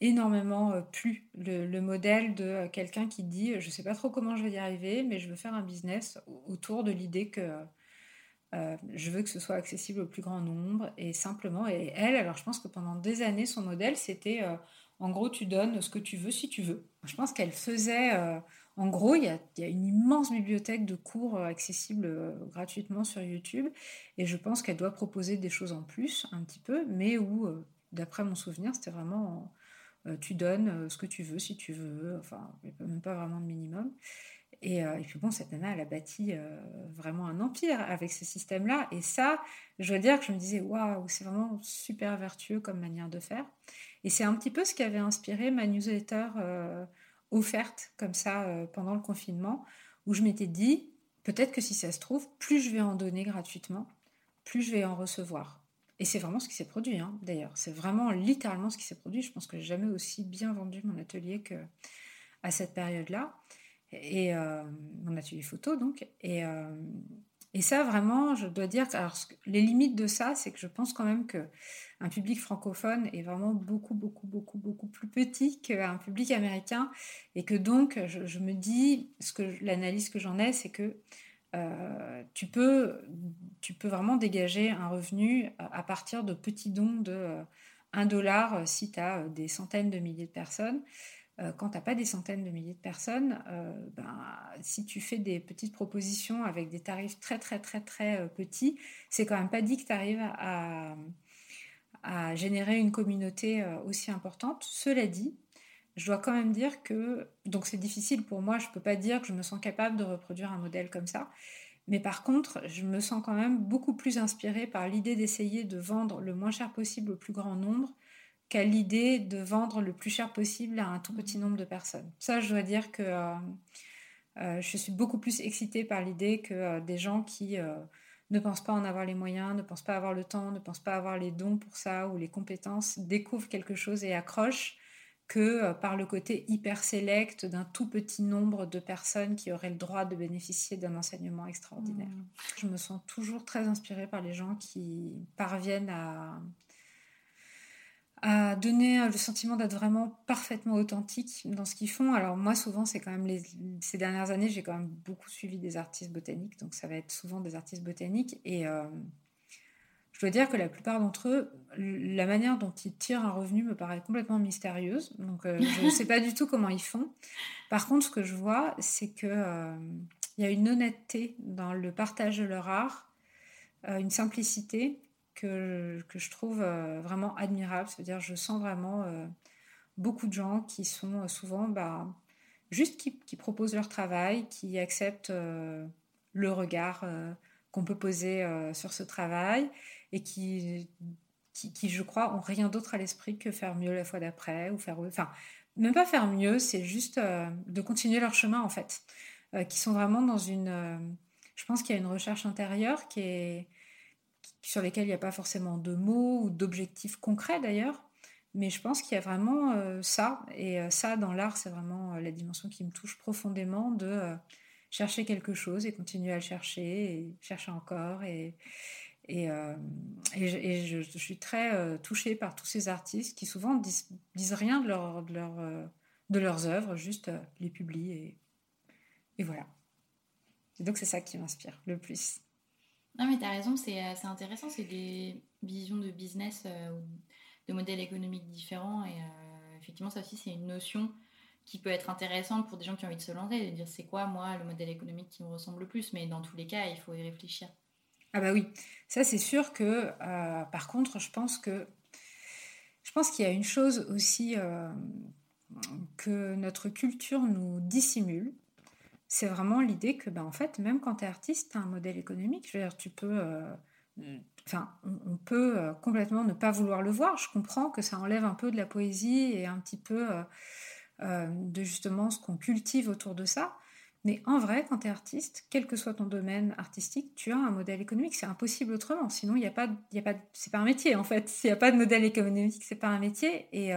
énormément plu. Le, le, modèle de quelqu'un qui dit, je sais pas trop comment je vais y arriver, mais je veux faire un business autour de l'idée que je veux que ce soit accessible au plus grand nombre et simplement. Et elle, alors je pense que pendant des années, son modèle, c'était en gros, tu donnes ce que tu veux si tu veux. Je pense qu'elle faisait. Euh, en gros, il y, a, une immense bibliothèque de cours euh, accessibles euh, gratuitement sur YouTube. Et je pense qu'elle doit proposer des choses en plus, un petit peu, mais où, d'après mon souvenir, c'était vraiment. tu donnes ce que tu veux si tu veux. Enfin, même pas vraiment de minimum. Et, puis bon, cette nana, elle a bâti vraiment un empire avec ce système-là. Et ça, je dois dire que je me disais, waouh, c'est vraiment super vertueux comme manière de faire. Et c'est un petit peu ce qui avait inspiré ma newsletter euh, offerte comme ça euh, pendant le confinement, où je m'étais dit, peut-être que si ça se trouve, plus je vais en donner gratuitement, plus je vais en recevoir. Et c'est vraiment ce qui s'est produit, hein, d'ailleurs. C'est vraiment littéralement ce qui s'est produit. Je pense que j'ai jamais aussi bien vendu mon atelier que à cette période-là. Et euh, mon atelier photo, donc. Et, et ça, vraiment, je dois dire que les limites de ça, c'est que je pense quand même que un public francophone est vraiment beaucoup, beaucoup, beaucoup, beaucoup plus petit qu'un public américain. Et que donc, je, me dis, ce que l'analyse que j'en ai, c'est que euh, tu, peux, tu peux vraiment dégager un revenu à partir de petits dons de 1 euh, dollar si tu as des centaines de milliers de personnes. Euh, quand tu n'as pas des centaines de milliers de personnes, euh, ben, si tu fais des petites propositions avec des tarifs très très très très euh, petits, c'est quand même pas dit que tu arrives à, générer une communauté aussi importante. Cela dit, je dois quand même dire que, donc c'est difficile pour moi, je ne peux pas dire que je me sens capable de reproduire un modèle comme ça, mais par contre, je me sens quand même beaucoup plus inspirée par l'idée d'essayer de vendre le moins cher possible au plus grand nombre qu'à l'idée de vendre le plus cher possible à un tout petit nombre de personnes. Ça, je dois dire que euh, euh, je suis beaucoup plus excitée par l'idée que euh, des gens qui ne pensent pas en avoir les moyens, ne pensent pas avoir le temps, ne pensent pas avoir les dons pour ça ou les compétences, découvrent quelque chose et accrochent que par le côté hyper sélect d'un tout petit nombre de personnes qui auraient le droit de bénéficier d'un enseignement extraordinaire. Mmh. Je me sens toujours très inspirée par les gens qui parviennent à à donner le sentiment d'être vraiment parfaitement authentique dans ce qu'ils font. Alors moi, souvent, c'est quand même ces dernières années, j'ai quand même beaucoup suivi des artistes botaniques, donc ça va être souvent des artistes botaniques. Et euh, je dois dire que la plupart d'entre eux, la manière dont ils tirent un revenu me paraît complètement mystérieuse. Donc, euh, je ne sais pas du tout comment ils font. Par contre, ce que je vois, c'est qu'il euh, y a une honnêteté dans le partage de leur art, euh, une simplicité que, je trouve vraiment admirable. C'est-à-dire, je sens vraiment beaucoup de gens qui sont souvent bah, juste qui, qui, proposent leur travail, qui acceptent le regard qu'on peut poser sur ce travail et qui, qui, je crois, ont rien d'autre à l'esprit que faire mieux la fois d'après ou faire, enfin, même pas faire mieux, c'est juste euh, de continuer leur chemin en fait, euh, qui sont vraiment dans une, euh, je pense qu'il y a une recherche intérieure qui est sur lesquels il n'y a pas forcément de mots ou d'objectifs concrets d'ailleurs, mais je pense qu'il y a vraiment ça, et ça dans l'art, c'est vraiment la dimension qui me touche profondément de chercher quelque chose et continuer à le chercher et chercher encore et, et, euh, je, suis très euh, touchée par tous ces artistes qui souvent disent, disent rien de, leur, de, leur, euh, de leurs œuvres, juste les publient et, et voilà. Et donc c'est ça qui m'inspire le plus. Non mais tu as raison, c'est intéressant, c'est des visions de business ou de modèles économiques différents et effectivement ça aussi c'est une notion qui peut être intéressante pour des gens qui ont envie de se lancer, de dire c'est quoi moi le modèle économique qui me ressemble le plus, mais dans tous les cas il faut y réfléchir. Ah bah oui, ça c'est sûr que euh, par contre je pense que je pense qu'il y a une chose aussi euh, que notre culture nous dissimule, c'est vraiment l'idée que ben, en fait même quand tu es artiste, tu as un modèle économique, je veux dire tu peux euh, enfin on, peut complètement ne pas vouloir le voir, je comprends que ça enlève un peu de la poésie et un petit peu de justement ce qu'on cultive autour de ça. Mais en vrai, quand tu es artiste, quel que soit ton domaine artistique, tu as un modèle économique. C'est impossible autrement. Sinon, il y a pas, a pas, c'est pas un métier en fait. S'il n'y a pas de modèle économique, c'est pas un métier. Et,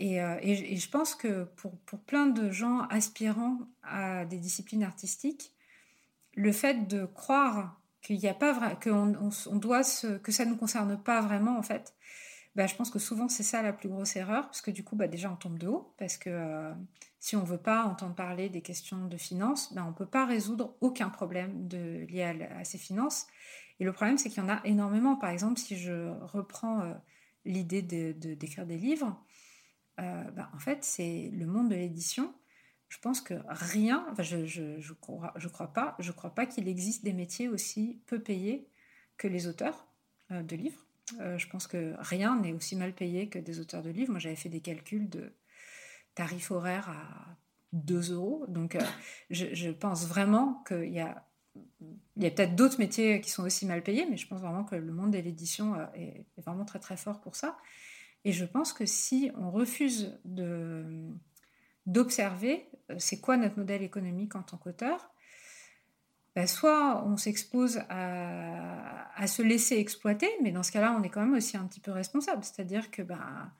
euh, et, je pense que pour, pour, plein de gens aspirant à des disciplines artistiques, le fait de croire qu'il n'y a pas vrai, on, doit que ça ne nous concerne pas vraiment en fait, bah, je pense que souvent c'est ça la plus grosse erreur, parce que du coup, bah, déjà on tombe de haut, parce que euh, si on ne veut pas entendre parler des questions de finances, bah, on peut pas résoudre aucun problème de, lié à, ces finances. Et le problème, c'est qu'il y en a énormément. Par exemple, si je reprends euh, l'idée d'écrire de, des livres, euh, bah, en fait, c'est le monde de l'édition. Je pense que rien, je ne je, je crois, je pas, je crois pas qu'il existe des métiers aussi peu payés que les auteurs de livres. Euh, je pense que rien n'est aussi mal payé que des auteurs de livres. Moi, j'avais fait des calculs de tarifs horaires à 2 euros. Donc, euh, je, pense vraiment qu'il y a, il y a peut-être d'autres métiers qui sont aussi mal payés, mais je pense vraiment que le monde de l'édition euh, est, vraiment très très fort pour ça. Et je pense que si on refuse d'observer c'est quoi notre modèle économique en tant qu'auteur, bah, soit on s'expose à, se laisser exploiter, mais dans ce cas-là, on est quand même aussi un petit peu responsable. C'est-à-dire que, bah,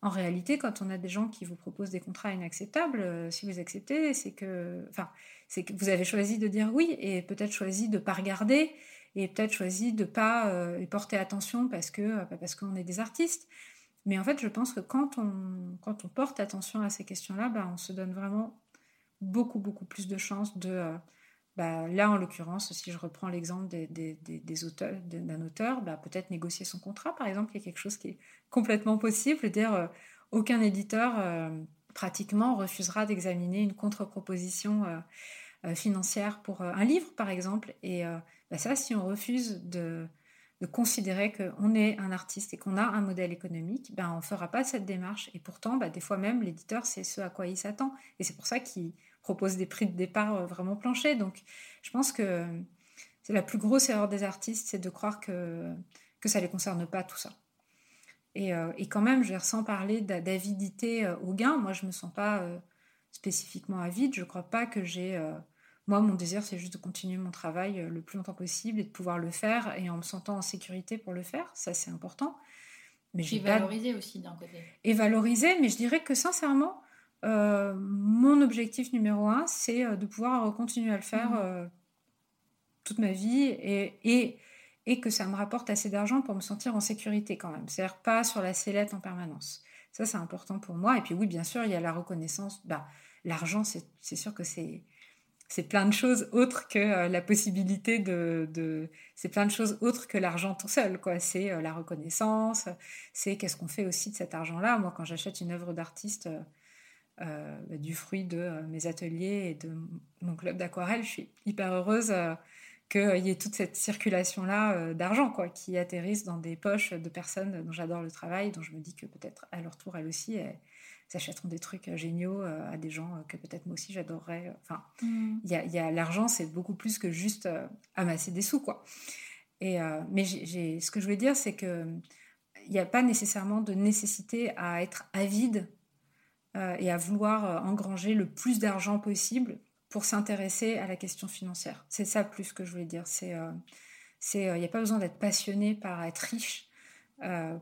en réalité, quand on a des gens qui vous proposent des contrats inacceptables, euh, si vous acceptez, c'est que, enfin, c'est que vous avez choisi de dire oui et peut-être choisi de pas regarder et peut-être choisi de pas euh, porter attention parce que euh, parce qu'on est des artistes. Mais en fait, je pense que quand on, quand on porte attention à ces questions-là, bah, on se donne vraiment beaucoup, beaucoup plus de chances de, bah, là, en l'occurrence, si je reprends l'exemple des, des, auteurs, d'un auteur, bah, peut-être négocier son contrat, par exemple, y a quelque chose qui est complètement possible. Dire, euh, aucun éditeur euh, pratiquement refusera d'examiner une contre-proposition euh, financière pour un livre, par exemple. Et ça, si on refuse de, de considérer qu'on est un artiste et qu'on a un modèle économique, ben, on ne fera pas cette démarche. Et pourtant, des fois même, l'éditeur, c'est ce à quoi il s'attend. Et c'est pour ça qu'il propose des prix de départ euh, vraiment planchers. Donc, je pense que c'est la plus grosse erreur des artistes, c'est de croire que, ça ne les concerne pas tout ça. Et, euh, quand même, je sans parler d'avidité euh, au gain, moi je ne me sens pas spécifiquement avide, je ne crois pas que j'ai... moi, mon désir, c'est juste de continuer mon travail le plus longtemps possible et de pouvoir le faire et en me sentant en sécurité pour le faire, ça c'est important. Mais et valoriser aussi d'un côté. Et valoriser, mais je dirais que sincèrement, euh, mon objectif numéro un, c'est euh, de pouvoir continuer à le faire mmh. euh, toute ma vie et, et, et, que ça me rapporte assez d'argent pour me sentir en sécurité quand même. C'est-à-dire pas sur la sellette en permanence. Ça, c'est important pour moi. Et puis oui, bien sûr, il y a la reconnaissance. Bah, L'argent, c'est sûr que c'est c'est plein de choses autres que euh, la possibilité de, c'est plein de choses autres que l'argent tout seul quoi. C'est euh, la reconnaissance c'est qu'est-ce qu'on fait aussi de cet argent là moi quand j'achète une œuvre d'artiste euh, du fruit de mes ateliers et de mon club d'aquarelle je suis hyper heureuse qu'il y ait toute cette circulation là d'argent quoi qui atterrisse dans des poches de personnes dont j'adore le travail dont je me dis que peut-être à leur tour elles aussi achèteront des trucs euh, géniaux euh, à des gens euh, que peut-être moi aussi j'adorerais. Enfin, mm. il y a, l'argent, c'est beaucoup plus que juste amasser des sous, quoi. Et, mais j'ai, ce que je voulais dire, c'est que il n'y a pas nécessairement de nécessité à être avide et à vouloir engranger le plus d'argent possible pour s'intéresser à la question financière. C'est ça plus que je voulais dire. C'est, il n'y a pas besoin d'être passionné par être riche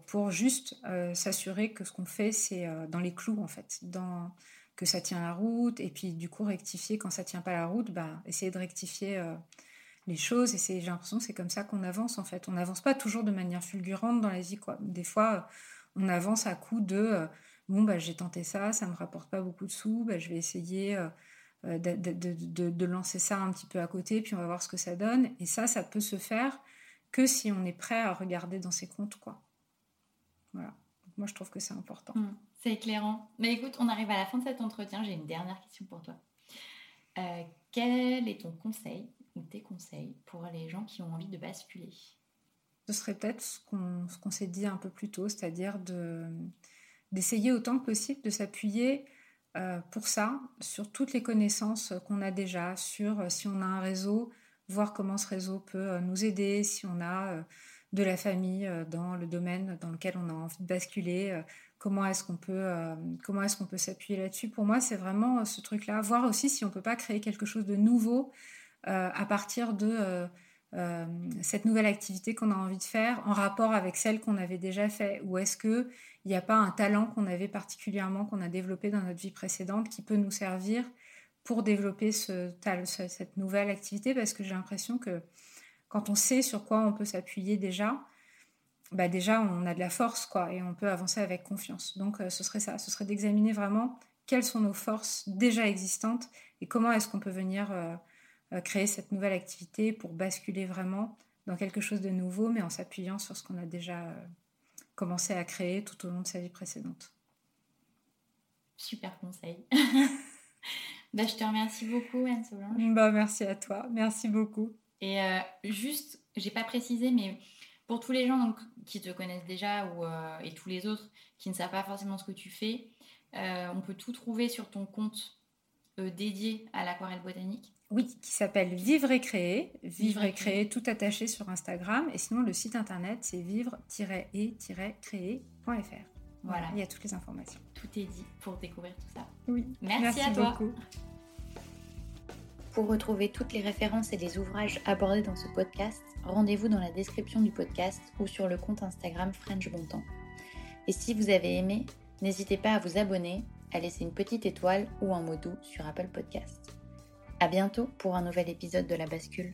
pour juste euh, s'assurer que ce qu'on fait, c'est euh, dans les clous, en fait, dans, que ça tient la route, et puis du coup rectifier quand ça tient pas la route, bah, essayer de rectifier les choses, j'ai l'impression que c'est comme ça qu'on avance, en fait. On n'avance pas toujours de manière fulgurante dans la vie, quoi. Des fois, on avance à coup de, bon, bah, j'ai tenté ça, ça me rapporte pas beaucoup de sous, bah, je vais essayer... De, de, de, lancer ça un petit peu à côté, puis on va voir ce que ça donne. Et ça, ça peut se faire que si on est prêt à regarder dans ses comptes, quoi. Voilà. moi, je trouve que c'est important. Mmh, c'est éclairant. Mais écoute, on arrive à la fin de cet entretien. J'ai une dernière question pour toi. Euh, quel est ton conseil ou tes conseils pour les gens qui ont envie de basculer? Ce serait peut-être ce qu'on s'est dit un peu plus tôt, c'est-à-dire d'essayer autant que possible de s'appuyer euh, pour ça sur toutes les connaissances qu'on a déjà, sur euh, si on a un réseau, voir comment ce réseau peut nous aider, si on a de la famille euh, dans le domaine dans lequel on a envie de basculer. Euh, comment est-ce qu'on peut, euh, comment est-ce qu'on peut s'appuyer là-dessus Pour moi, c'est vraiment ce truc-là. Voir aussi si on peut pas créer quelque chose de nouveau à partir de cette nouvelle activité qu'on a envie de faire en rapport avec celle qu'on avait déjà fait Ou est-ce qu'il n'y a pas un talent qu'on avait particulièrement, qu'on a développé dans notre vie précédente qui peut nous servir pour développer ce, cette nouvelle activité? Parce que j'ai l'impression que quand on sait sur quoi on peut s'appuyer déjà, bah déjà on a de la force quoi et on peut avancer avec confiance. Donc euh, ce serait ça, ce serait d'examiner vraiment quelles sont nos forces déjà existantes et comment est-ce qu'on peut venir euh, euh, créer cette nouvelle activité pour basculer vraiment dans quelque chose de nouveau mais en s'appuyant sur ce qu'on a déjà commencé à créer tout au long de sa vie précédente. Super conseil. bah, je te remercie beaucoup Anne-Solange. Bah, merci à toi, merci beaucoup. Et euh, juste, j'ai pas précisé, mais pour tous les gens donc, qui te connaissent déjà ou, euh, et tous les autres qui ne savent pas forcément ce que tu fais, euh, on peut tout trouver sur ton compte dédié à l'aquarelle botanique. Oui, qui s'appelle Vivre et Créer. Vivre, et créer, tout attaché sur Instagram. Et sinon, le site internet, c'est vivre-et-créer.fr. Voilà. Il y a toutes les informations. Tout est dit pour découvrir tout ça. Oui. Merci, Merci à toi. Beaucoup. Pour retrouver toutes les références et les ouvrages abordés dans ce podcast, rendez-vous dans la description du podcast ou sur le compte Instagram French Bontemps. Et si vous avez aimé, n'hésitez pas à vous abonner, à laisser une petite étoile ou un mot doux sur Apple Podcast. À bientôt pour un nouvel épisode de La Bascule.